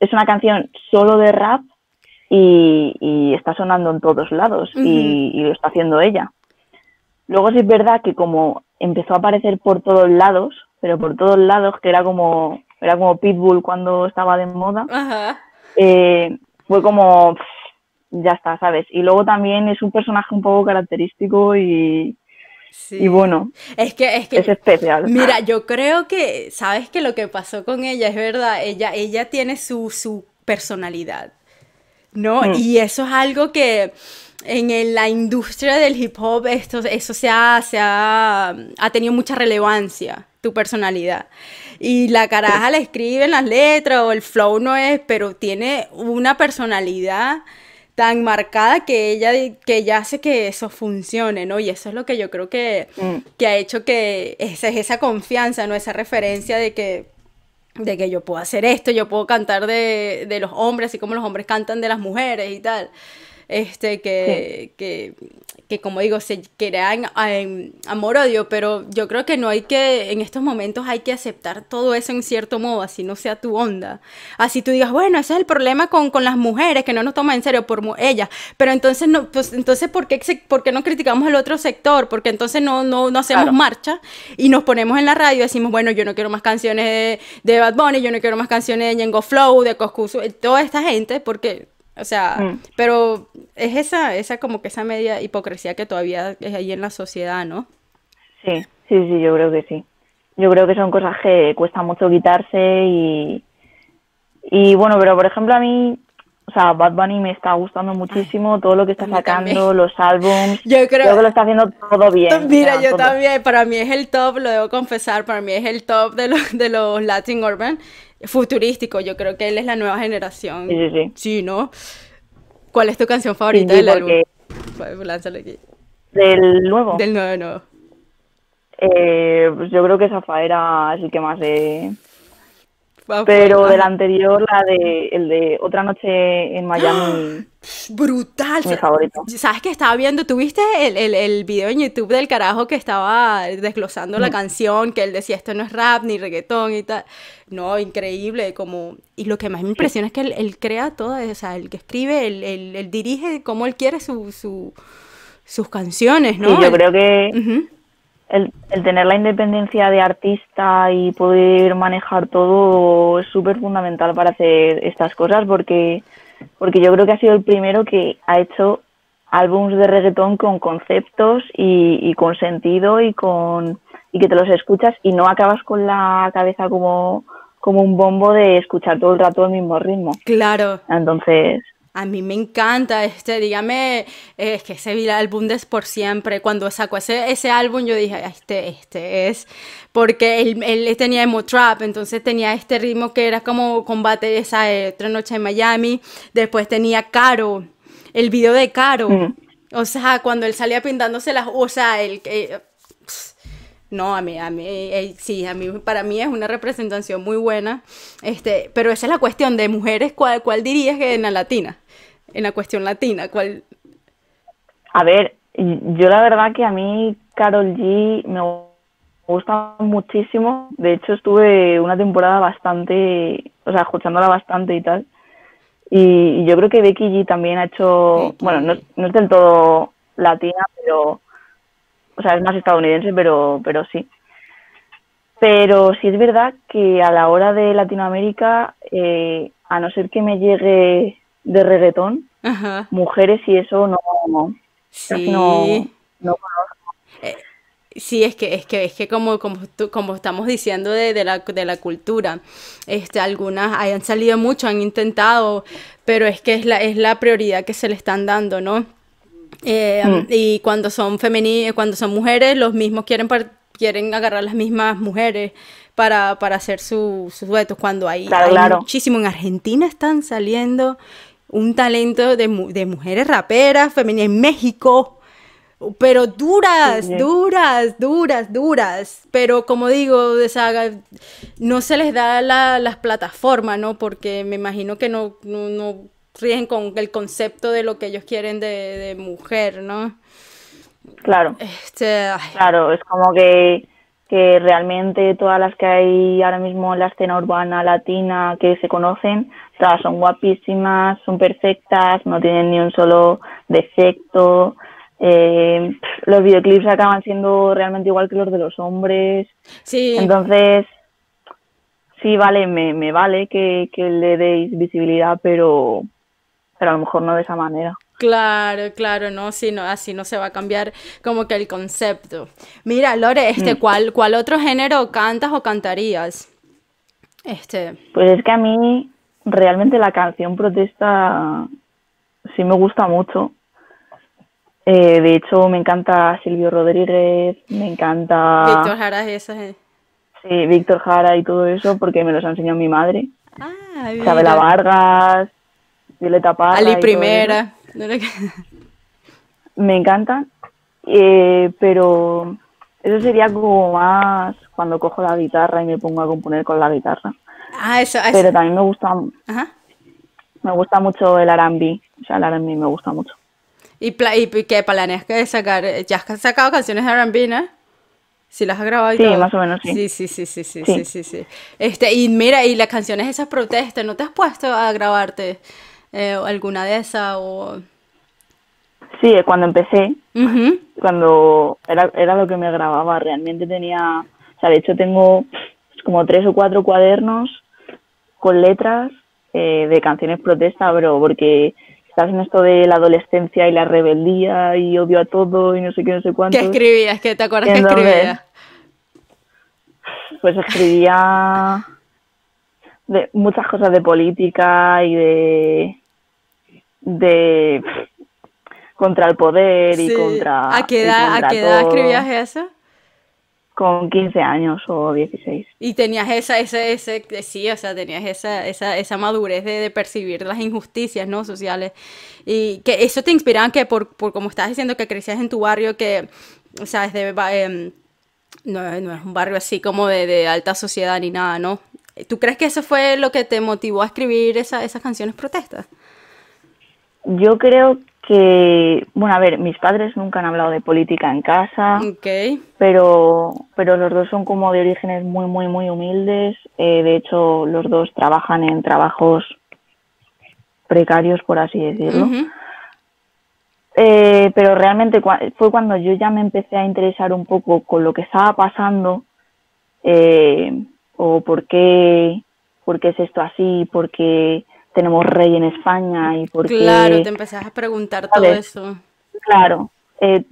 es una canción solo de rap y, está sonando en todos lados y, lo está haciendo ella. Luego sí es verdad que como empezó a aparecer por todos lados, pero por todos lados, que era como, era como Pitbull cuando estaba de moda, eh, fue como, ya está, ¿sabes? Y luego también es un personaje un poco característico y, y bueno, es que, es que es especial. Mira, yo creo que, sabes que lo que pasó con ella es verdad, ella, ella tiene su, su personalidad, ¿no? Mm. Y eso es algo que en la industria del hip hop esto, eso se ha, se ha, ha tenido mucha relevancia, tu personalidad. Y la caraja le escribe en las letras o el flow no es, pero tiene una personalidad tan marcada que ella, que ella hace que eso funcione, ¿no? Y eso es lo que yo creo que, mm. que ha hecho que esa, esa confianza, ¿no? Esa referencia de que de que yo puedo hacer esto, yo puedo cantar de, de los hombres, así como los hombres cantan de las mujeres y tal. Este, que, que, que como digo, se crean amor-odio, pero yo creo que no hay que, en estos momentos hay que aceptar todo eso en cierto modo, así no sea tu onda. Así tú digas, bueno, ese es el problema con, con las mujeres, que no nos toman en serio por ellas, pero entonces, no, pues, entonces ¿por qué, ¿por qué no criticamos el otro sector? Porque entonces no, no, no hacemos marcha y nos ponemos en la radio y decimos, bueno, yo no quiero más canciones de, de Bad Bunny, yo no quiero más canciones de Ñengo Flow, de Coscuso, toda esta gente, porque o sea, mm. pero es esa, esa como que esa media hipocresía que todavía es ahí en la sociedad, ¿no? Sí, sí, sí, yo creo que sí. Yo creo que son cosas que cuesta mucho quitarse y, y bueno, pero por ejemplo a mí, o sea, Bad Bunny me está gustando muchísimo todo lo que está sacando, los álbums. Yo creo, que lo está haciendo todo bien. [LAUGHS] Mira, yo también, para mí es el top, lo debo confesar, para mí es el top de los, de los Latin Urban futurístico. Yo creo que él es la nueva generación. Sí, sí, sí. Sí, ¿no? ¿Cuál es tu canción favorita del álbum? Pues, lánzale aquí. ¿Del nuevo? Del nuevo, nuevo. Eh, pues yo creo que Zafaera es el que más he, Pero del anterior, la de el de Otra noche en Miami. [GASPS] Brutal. Mi favorito. ¿Sabes que estaba viendo? ¿Tuviste el, el, el, video en YouTube del carajo que estaba desglosando la mm. canción? Que él decía esto no es rap ni reggaetón y tal. No, increíble. como Y lo que más me impresiona es que él, crea todo, o sea, el que escribe, él, dirige como él quiere su, su, sus canciones, ¿no? Sí, yo creo que el, tener la independencia de artista y poder manejar todo es súper fundamental para hacer estas cosas porque, porque yo creo que ha sido el primero que ha hecho álbums de reggaetón con conceptos y, con sentido y con y que te los escuchas y no acabas con la cabeza como, como un bombo de escuchar todo el rato el mismo ritmo. Claro. Entonces, a mí me encanta, este, dígame, es que ese álbum de Por Siempre, cuando sacó ese, ese álbum yo dije, este, este es, porque él, él tenía emo trap, entonces tenía este ritmo que era como combate esa eh, otra noche en Miami, después tenía Caro, el video de Caro, mm. o sea, cuando él salía pintándose las, o sea, el, que no, a mí, a mí, eh, sí, a mí, para mí es una representación muy buena, este, pero esa es la cuestión de mujeres, ¿cuál, cuál dirías que en la latina? En la cuestión latina? ¿Cuál? A ver, yo la verdad que a mí Carol G me gusta muchísimo. De hecho, estuve una temporada bastante, o sea, escuchándola bastante y tal. Y, yo creo que Becky G también ha hecho, bueno, no, no, es del todo latina, pero, o sea, es más estadounidense, pero, pero sí. Pero sí es verdad que a la hora de Latinoamérica, eh, a no ser que me llegue de reggaetón, mujeres y eso no, sí. no, conozco. Eh, sí, es que, es que, es que como, como, como estamos diciendo de, la, de la cultura, este, algunas hayan salido mucho, han intentado, pero es que es la, es la prioridad que se le están dando, ¿no? Eh, mm. Y cuando son femeninas, cuando son mujeres, los mismos quieren, quieren agarrar las mismas mujeres para, hacer sus duetos. Cuando hay, hay muchísimo en Argentina están saliendo un talento de, de mujeres raperas femeninas en México, pero duras, duras, duras, duras. Pero como digo, no se les da la, las plataformas, ¿no? Porque me imagino que no, no, no ríen con el concepto de lo que ellos quieren de, de mujer, ¿no? Claro. Este, claro, es como que, que realmente todas las que hay ahora mismo en la escena urbana latina que se conocen son guapísimas, son perfectas, no tienen ni un solo defecto. Eh, los videoclips acaban siendo realmente igual que los de los hombres. Sí. Entonces, sí, vale, me, me vale que, que le deis visibilidad, pero, pero a lo mejor no de esa manera. Claro, claro, no, sí, no, así no se va a cambiar como que el concepto. Mira, Lore, este, mm. ¿cuál, ¿cuál otro género cantas o cantarías? Este. Pues es que a mí realmente la canción protesta sí me gusta mucho. Eh, de hecho, me encanta Silvio Rodríguez, me encanta... Víctor Jara, eso es. Sí, Víctor Jara y todo eso, porque me los ha enseñado mi madre. Ah, Isabela Vargas, Violeta Parra... Ali Primera. Me encanta, eh, pero eso sería como más cuando cojo la guitarra y me pongo a componer con la guitarra. Ah, eso, Pero también me gusta, me gusta mucho el R&B, o sea, el R&B me gusta mucho. ¿Y, y qué planeas que sacar? ¿Ya has sacado canciones de R&B, no? Si las has grabado y Sí, más o menos, sí. Sí, sí, sí, sí, sí, sí, sí, Este, y mira, y las canciones esas protestas, ¿no te has puesto a grabarte eh, alguna de esas o...? Sí, cuando empecé, cuando era, era lo que me grababa, realmente tenía, o sea, de hecho tengo como tres o cuatro cuadernos con letras eh, de canciones protesta, bro, porque estás en esto de la adolescencia y la rebeldía y odio a todo y no sé qué, no sé cuánto. ¿Qué escribías? ¿Qué te acuerdas que escribías? Pues escribía de muchas cosas de política y de de contra el poder y contra ¿A qué edad, ¿a qué edad escribías eso? con 15 años o 16. Y tenías esa, ese, ese, sí, o sea, tenías esa, esa, esa madurez de, percibir las injusticias, ¿no? Sociales. Y que eso te inspiraba que por, por como estás diciendo que crecías en tu barrio, que, o sea, de, em, no, no, es un barrio así como de, de, alta sociedad ni nada, ¿no? ¿Tú crees que eso fue lo que te motivó a escribir esas canciones protestas? Yo creo que, bueno, a ver, mis padres nunca han hablado de política en casa, okay. pero, pero los dos son como de orígenes muy, muy, muy humildes. Eh, de hecho, los dos trabajan en trabajos precarios, por así decirlo. Eh, pero realmente fue cuando yo ya me empecé a interesar un poco con lo que estaba pasando eh, o por qué, por qué es esto así, por qué tenemos rey en España y por qué... Claro, te empezás a preguntar todo eso. Claro. Eh,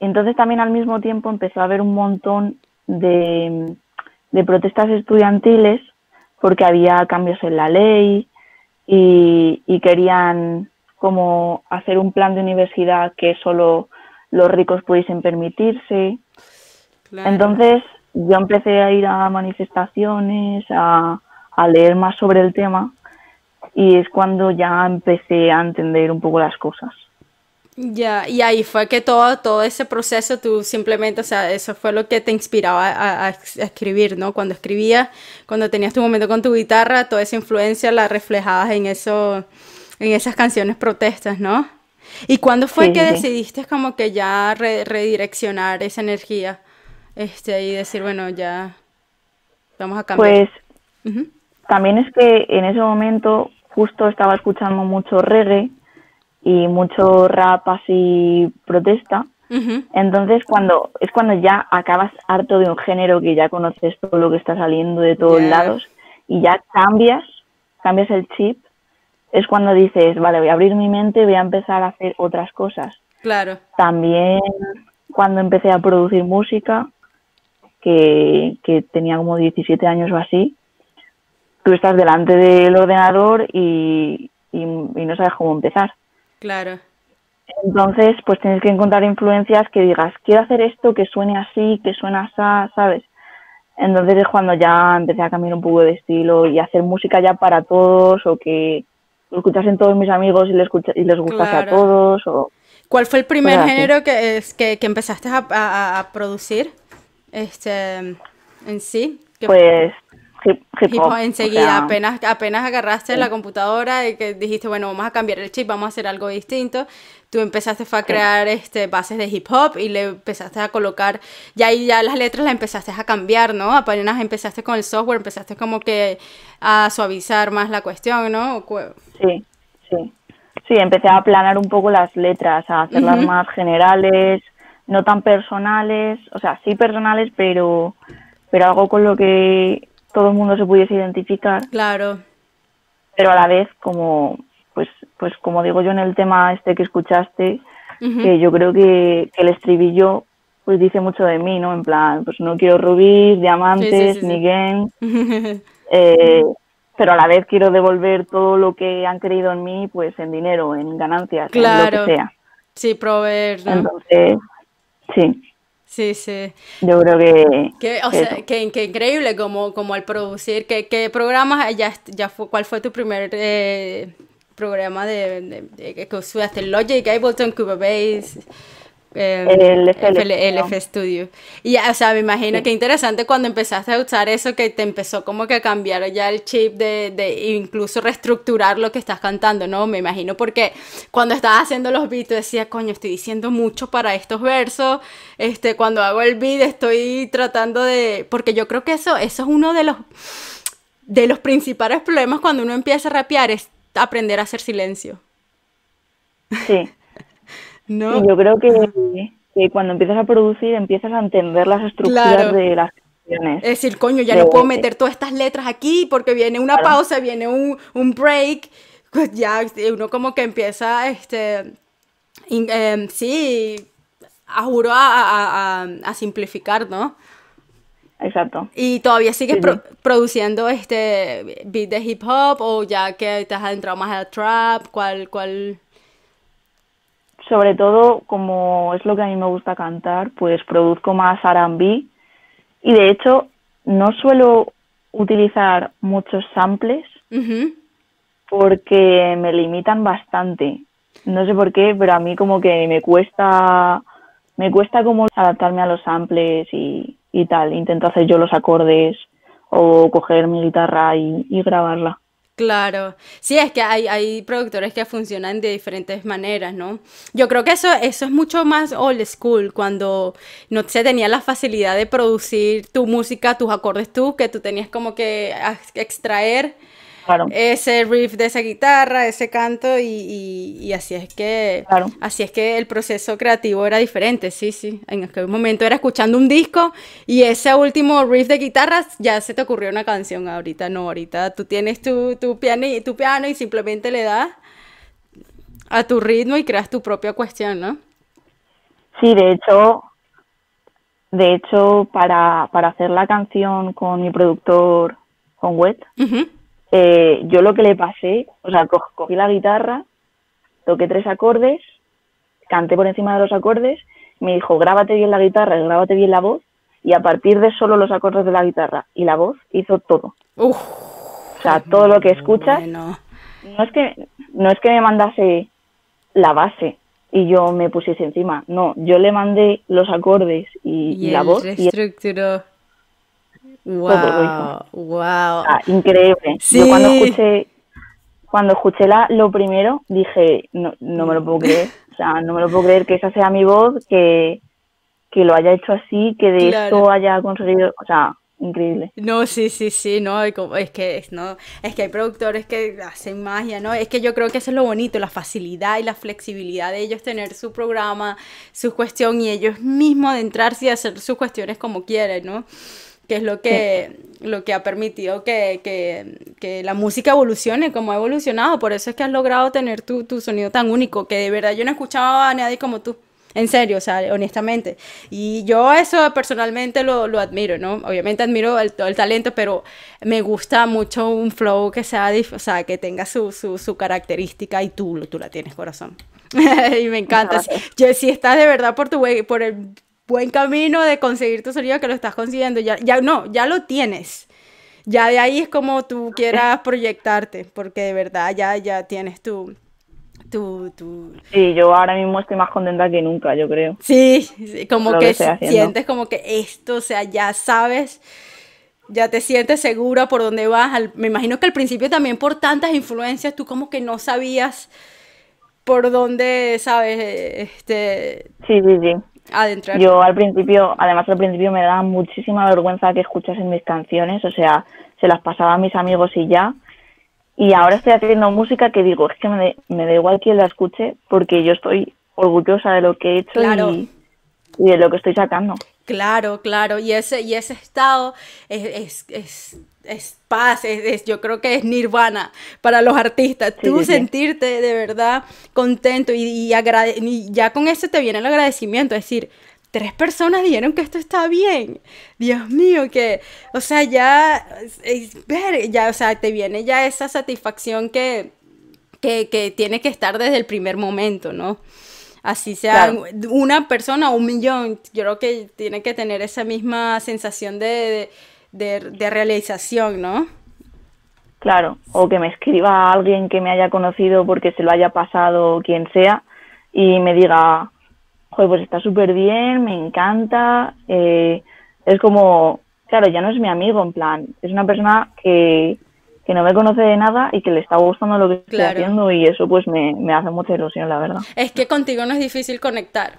entonces también al mismo tiempo empezó a haber un montón de, de protestas estudiantiles porque había cambios en la ley y, y querían como hacer un plan de universidad que solo los ricos pudiesen permitirse. Entonces yo empecé a ir a manifestaciones, a, leer más sobre el tema y es cuando ya empecé a entender un poco las cosas. Ya, y ahí fue que todo, todo ese proceso, tú simplemente, o sea, eso fue lo que te inspiraba a, a, escribir, ¿no? Cuando escribías, cuando tenías tu momento con tu guitarra, toda esa influencia la reflejabas en eso, en esas canciones protestas, ¿no? ¿Y cuándo fue que decidiste como que ya redireccionar esa energía este, y decir, bueno, ya vamos a cambiar? Pues también es que en ese momento justo estaba escuchando mucho reggae y mucho rap así protesta. Entonces cuando es cuando ya acabas harto de un género que ya conoces todo lo que está saliendo de todos lados y ya cambias, cambias el chip es cuando dices, vale, voy a abrir mi mente, voy a empezar a hacer otras cosas. Claro. También cuando empecé a producir música, que, que tenía como 17 años o así, tú estás delante del ordenador y, y, no sabes cómo empezar. Claro. Entonces, pues tienes que encontrar influencias que digas, quiero hacer esto que suene así, que suena así, ¿sabes? Entonces es cuando ya empecé a cambiar un poco de estilo y hacer música ya para todos o que lo escuchasen todos mis amigos y les, y les gustase a todos. O ¿Cuál fue el primer género que, que, que empezaste a, a, producir este, en sí? Pues hip, hip, hop. enseguida, apenas, apenas agarraste la computadora y que dijiste, bueno, vamos a cambiar el chip, vamos a hacer algo distinto. Tú empezaste a crear este, bases de hip hop y le empezaste a colocar, ya ahí ya las letras las empezaste a cambiar, ¿no? Apenas empezaste con el software, empezaste como que a suavizar más la cuestión, ¿no? Sí, sí. Sí, empecé a aplanar un poco las letras, a hacerlas más generales, no tan personales, o sea, sí personales, pero, pero algo con lo que todo el mundo se pudiese identificar. Claro. Pero a la vez, como, pues, pues como digo yo en el tema este que escuchaste, que yo creo que, el estribillo pues dice mucho de mí, ¿no? En plan, pues no quiero rubíes, diamantes, ni game. [LAUGHS] eh, pero a la vez quiero devolver todo lo que han creído en mí, pues en dinero, en ganancias, en lo que sea. Sí, proveer. Entonces, sí. Sí, sí. Yo creo que... o sea, que, increíble como, como al producir. ¿Qué, qué programas ya, ya fue, cuál fue tu primer eh, programa de, de, que usaste? Logic, Ableton, Cubase... El, FL, Studio. Y, o sea, me imagino que interesante cuando empezaste a usar eso, que te empezó como que a cambiar ya el chip de, de incluso reestructurar lo que estás cantando, ¿no? Me imagino porque cuando estabas haciendo los beats decía, coño, estoy diciendo mucho para estos versos, este, cuando hago el beat estoy tratando de, porque yo creo que eso, eso es uno de los, de los principales problemas cuando uno empieza a rapear, es aprender a hacer silencio. Sí. ¿No? yo creo que, cuando empiezas a producir empiezas a entender las estructuras de las canciones. Es decir, coño, ya no puedo meter todas estas letras aquí porque viene una pausa, viene un, un, break, pues ya uno como que empieza, este, em, sí, a juro a, a, simplificar, ¿no? Exacto. ¿Y todavía sigues produciendo este beat de hip hop o ya que te has adentrado más al trap? ¿Cuál, cuál, sobre todo, como es lo que a mí me gusta cantar, pues produzco más R&B y de hecho no suelo utilizar muchos samples porque me limitan bastante. No sé por qué, pero a mí como que me cuesta me cuesta como adaptarme a los samples y, y tal. Intento hacer yo los acordes o coger mi guitarra y, grabarla. Claro, sí, es que hay, productores que funcionan de diferentes maneras, ¿no? Yo creo que eso, eso es mucho más old school, cuando no se tenía la facilidad de producir tu música, tus acordes tú, que tú tenías como que extraer ese riff de esa guitarra, ese canto y, así es que así es que el proceso creativo era diferente, sí, sí. En aquel momento era escuchando un disco y ese último riff de guitarras ya se te ocurrió una canción. Ahorita no, ahorita tú tienes tu, tu piano y tu piano y simplemente le das a tu ritmo y creas tu propia cuestión, ¿no? Sí, de hecho, de hecho, para, para hacer la canción con mi productor, con Wet, eh, yo lo que le pasé, o sea, cogí la guitarra, toqué tres acordes, canté por encima de los acordes, me dijo, grábate bien la guitarra, grábate bien la voz, y a partir de solo los acordes de la guitarra y la voz hizo todo. o sea, todo lo que escuchas. No es que no es que me mandase la base y yo me pusiese encima, no, yo le mandé los acordes y, la voz y Wow, wow. Ah, increíble. Yo cuando escuché, cuando escuché la, lo primero, dije, no, no me lo puedo creer. O sea, no me lo puedo creer que esa sea mi voz, que, que lo haya hecho así, que de esto haya conseguido, o sea, increíble. No, sí, sí, sí, no, es que no, es que hay productores que hacen magia, ¿no? Es que yo creo que eso es lo bonito, la facilidad y la flexibilidad de ellos tener su programa, su cuestión y ellos mismos adentrarse y hacer sus cuestiones como quieren, ¿no? Que es lo que, lo que ha permitido que, que, que, la música evolucione como ha evolucionado. Por eso es que has logrado tener tu, tu sonido tan único, que de verdad yo no he escuchado a nadie como tú. En serio, o sea, honestamente. Y yo eso personalmente lo, lo admiro, ¿no? Obviamente admiro el, el talento, pero me gusta mucho un flow que sea, o sea, que tenga su, su, su característica y tú, tú la tienes, corazón. [LAUGHS] y me encanta. Yo, si estás de verdad por tu por el buen camino de conseguir tu sonido que lo estás consiguiendo. Ya, ya no, ya lo tienes. Ya de ahí es como tú quieras proyectarte, porque de verdad ya, ya tienes tu, tu, tu... Sí, yo ahora mismo estoy más contenta que nunca, yo creo. Sí, como que, sientes como que esto, o sea, ya sabes, ya te sientes segura por dónde vas. me imagino que al principio también por tantas influencias tú como que no sabías por dónde, sabes, este... Sí, sí, sí. Yo al principio, además al principio me daba muchísima vergüenza que escuchasen mis canciones, o sea, se las pasaba a mis amigos y ya. Y ahora estoy haciendo música que digo, es que me, me da igual quien la escuche porque yo estoy orgullosa de lo que he hecho y, de lo que estoy sacando. Claro, claro, y ese, y ese estado es, es, es, paz, es, yo creo que es nirvana para los artistas. Tú sentirte de verdad contento y, y, y, ya con eso te viene el agradecimiento, es decir, tres personas dijeron que esto está bien. Dios mío, que, o sea, ya, ya, o sea, te viene ya esa satisfacción que, que, que tiene que estar desde el primer momento, ¿no? Así sea una persona o un millón, yo creo que tiene que tener esa misma sensación de, de, realización, ¿no? Claro, o que me escriba alguien que me haya conocido porque se lo haya pasado quien sea y me diga, joder, pues está súper bien, me encanta, eh, es como, claro, ya no es mi amigo, en plan, es una persona que, que no me conoce de nada y que le está gustando lo que estoy haciendo y eso pues me, me hace mucha ilusión, la verdad. Es que contigo no es difícil conectar.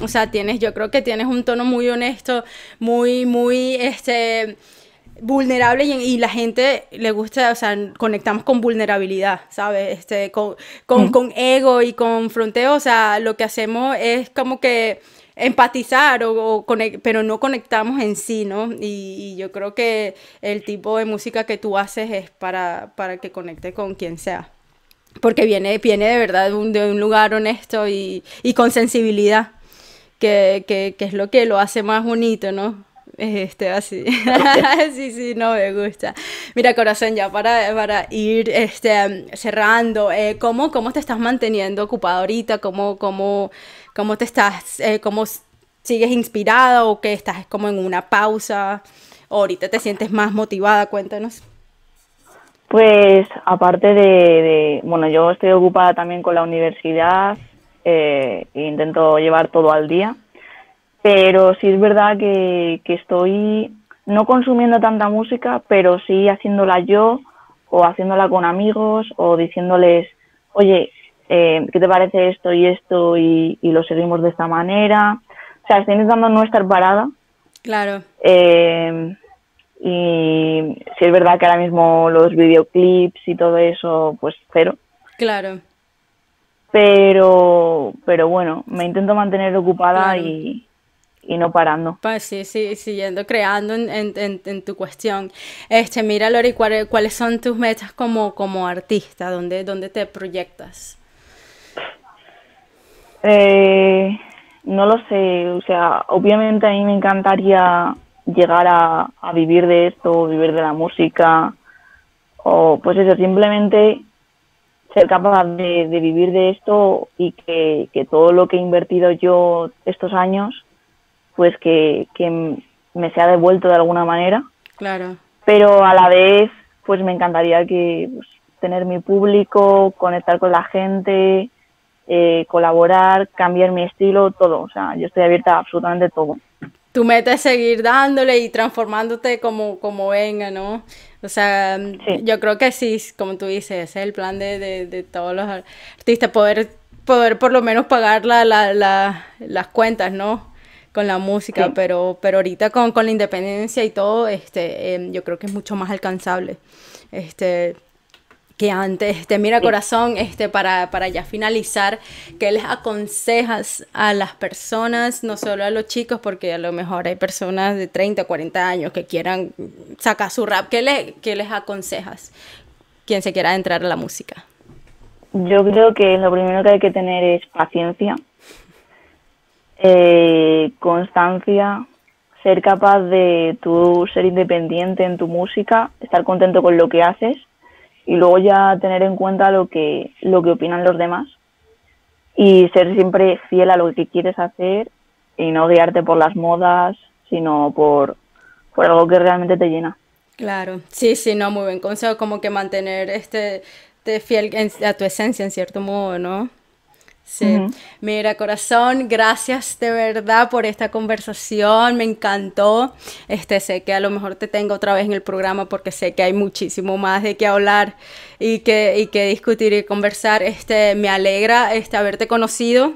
O sea, tienes, yo creo que tienes un tono muy honesto, muy, muy, este, vulnerable y, la gente le gusta, o sea, conectamos con vulnerabilidad, ¿sabes? Este, con, con, con ego y con fronteo, o sea, lo que hacemos es como que empatizar, o, pero no conectamos en sí, ¿no? Y, yo creo que el tipo de música que tú haces es para, para que conecte con quien sea. Porque viene, viene de verdad de un, de un lugar honesto y, y con sensibilidad, que, que, que, es lo que lo hace más bonito, ¿no? Este, así. [LAUGHS] sí, sí, no me gusta. Mira, corazón, ya para, para ir este, cerrando, eh, ¿cómo, ¿cómo te estás manteniendo ocupado ahorita? ¿Cómo, cómo, cómo te estás, eh, cómo sigues inspirada o que estás como en una pausa? ¿O ahorita te sientes más motivada? Cuéntanos. Pues aparte de, bueno, yo estoy ocupada también con la universidad eh, e intento llevar todo al día pero sí es verdad que, estoy no consumiendo tanta música, pero sí haciéndola yo o haciéndola con amigos o diciéndoles, oye, eh, ¿qué te parece esto y esto? Y, lo seguimos de esta manera. O sea, estoy intentando no estar parada. Claro. Eh, y si es verdad que ahora mismo los videoclips y todo eso, pues cero. Claro. Pero, pero bueno, me intento mantener ocupada y, y no parando. Pues sí, sí, siguiendo creando en, en, en, tu cuestión. Este, mira, Lori, ¿cuáles, son tus metas como, como artista? ¿Dónde, ¿Dónde te proyectas? Eh, no lo sé, o sea, obviamente a mí me encantaría llegar a, a vivir de esto, vivir de la música, o pues eso, simplemente ser capaz de, de vivir de esto y que, que todo lo que he invertido yo estos años pues que, me sea devuelto de alguna manera. Claro. Pero a la vez, pues me encantaría que pues, tener mi público, conectar con la gente, eh, colaborar, cambiar mi estilo, todo. O sea, yo estoy abierta a absolutamente todo. Tu meta es seguir dándole y transformándote como, como venga, ¿no? O sea, yo creo que sí, como tú dices, es el plan de, de, todos los artistas, poder, poder por lo menos pagar la, la, las cuentas, ¿no? con la música, pero, pero ahorita con, con, la independencia y todo, este, em, yo creo que es mucho más alcanzable. Este, que antes, este, mira corazón, este, para, para ya finalizar, ¿qué les aconsejas a las personas, no solo a los chicos, porque a lo mejor hay personas de 30, 40 años que quieran sacar su rap, ¿qué, le, qué les aconsejas? Quien se quiera entrar a la música. Yo creo que lo primero que hay que tener es paciencia, eh, constancia, ser capaz de tú ser independiente en tu música, estar contento con lo que haces y luego ya tener en cuenta lo que, lo que opinan los demás y ser siempre fiel a lo que quieres hacer y no guiarte por las modas, sino por, por algo que realmente te llena. Claro, sí, sí, no, muy buen consejo, como que mantener este, te fiel a tu esencia en cierto modo, ¿no? Sí, mira corazón, gracias de verdad por esta conversación, me encantó. Este sé que a lo mejor te tengo otra vez en el programa porque sé que hay muchísimo más de qué hablar y que, y que discutir y conversar. Este me alegra este haberte conocido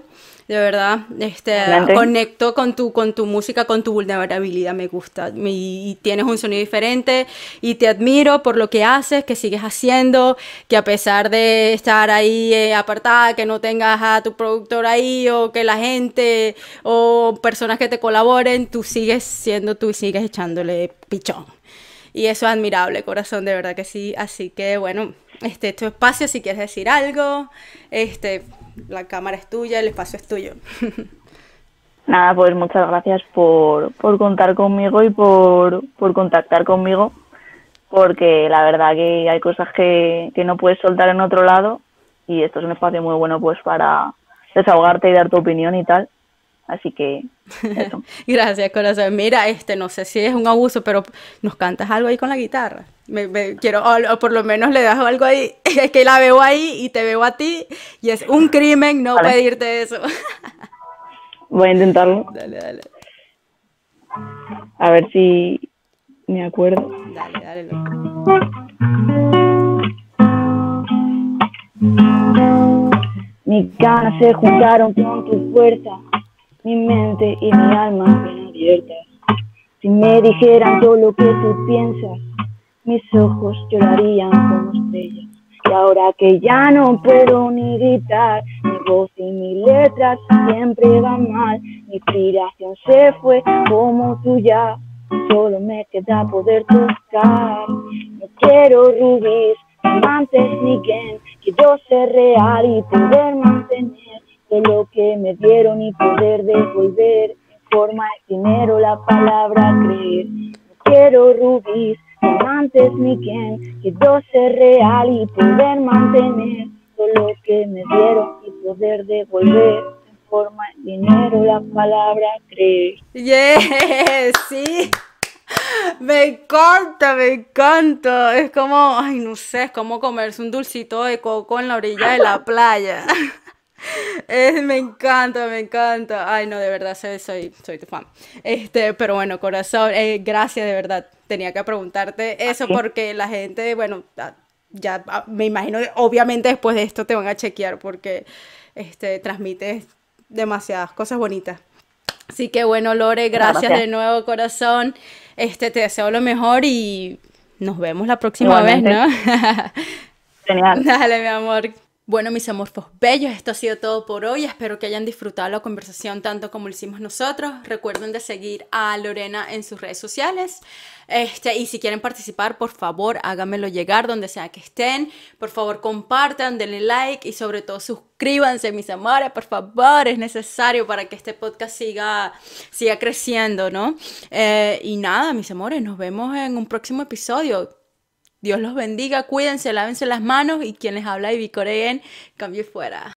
de verdad. Este, conecto con tu, con tu música, con tu vulnerabilidad, me gusta. Y, tienes un sonido diferente y te admiro por lo que haces, que sigues haciendo, que a pesar de estar ahí eh, apartada, que no tengas a tu productor ahí o que la gente o personas que te colaboren, tú sigues siendo tú y sigues echándole pichón. Y eso es admirable, corazón, de verdad que sí. Así que bueno, este tu espacio, si quieres decir algo, este, la cámara es tuya, el espacio es tuyo. Nada, pues muchas gracias por, por contar conmigo y por, por contactar conmigo, porque la verdad que hay cosas que, que no puedes soltar en otro lado y esto es un espacio muy bueno pues para desahogarte y dar tu opinión y tal. Así que eso. [LAUGHS] Gracias, corazón. Mira, este, no sé si es un abuso, pero nos cantas algo ahí con la guitarra. Me, quiero, o, por lo menos le das algo ahí. [LAUGHS] Es que la veo ahí y te veo a ti. Y es un crimen no pedirte eso. [LAUGHS] Voy a intentarlo. Dale, dale. A ver si me acuerdo. Dale, dale, loco. Mis ganas se juntaron con tu fuerza mi mente y mi alma bien abiertas. Si me dijeran todo lo que tú piensas, mis ojos llorarían como estrellas. Y ahora que ya no puedo ni gritar, mi voz y mi letras siempre van mal. Mi inspiración se fue como tú ya, solo me queda poder tocar. No quiero rubíes, diamantes ni Ken, quiero ser real y poder mantener de lo que me dieron y poder devolver en forma de dinero la palabra creer. No quiero rubíes, diamantes ni quien, quiero ser real y poder mantener todo lo que me dieron y poder devolver en forma de dinero la palabra creer. Yes, [LAUGHS] sí. Me encanta, me encanta. Es como, ay, no sé, es como comerse un dulcito de coco en la orilla de la playa. [LAUGHS] me encanta, me encanta. Ay, no, de verdad, soy, soy, soy tu fan. Este, pero bueno, corazón, eh, gracias, de verdad. Tenía que preguntarte eso porque la gente, bueno, ah, ya ah, me imagino, obviamente después de esto te van a chequear porque este, transmites demasiadas cosas bonitas. Así que bueno, Lore, gracias, de nuevo, corazón. Este, te deseo lo mejor y nos vemos la próxima vez, ¿no? [LAUGHS] Genial. Dale, mi amor. Bueno, mis amorfos bellos, esto ha sido todo por hoy. Espero que hayan disfrutado la conversación tanto como lo hicimos nosotros. Recuerden de seguir a Lorena en sus redes sociales. Este, y si quieren participar, por favor, háganmelo llegar donde sea que estén. Por favor, compartan, denle like y sobre todo suscríbanse, mis amores, por favor. Es necesario para que este podcast siga, siga creciendo, ¿no? Eh, y nada, mis amores, nos vemos en un próximo episodio. Dios los bendiga, cuídense, lávense las manos y quien les habla y en cambio fuera.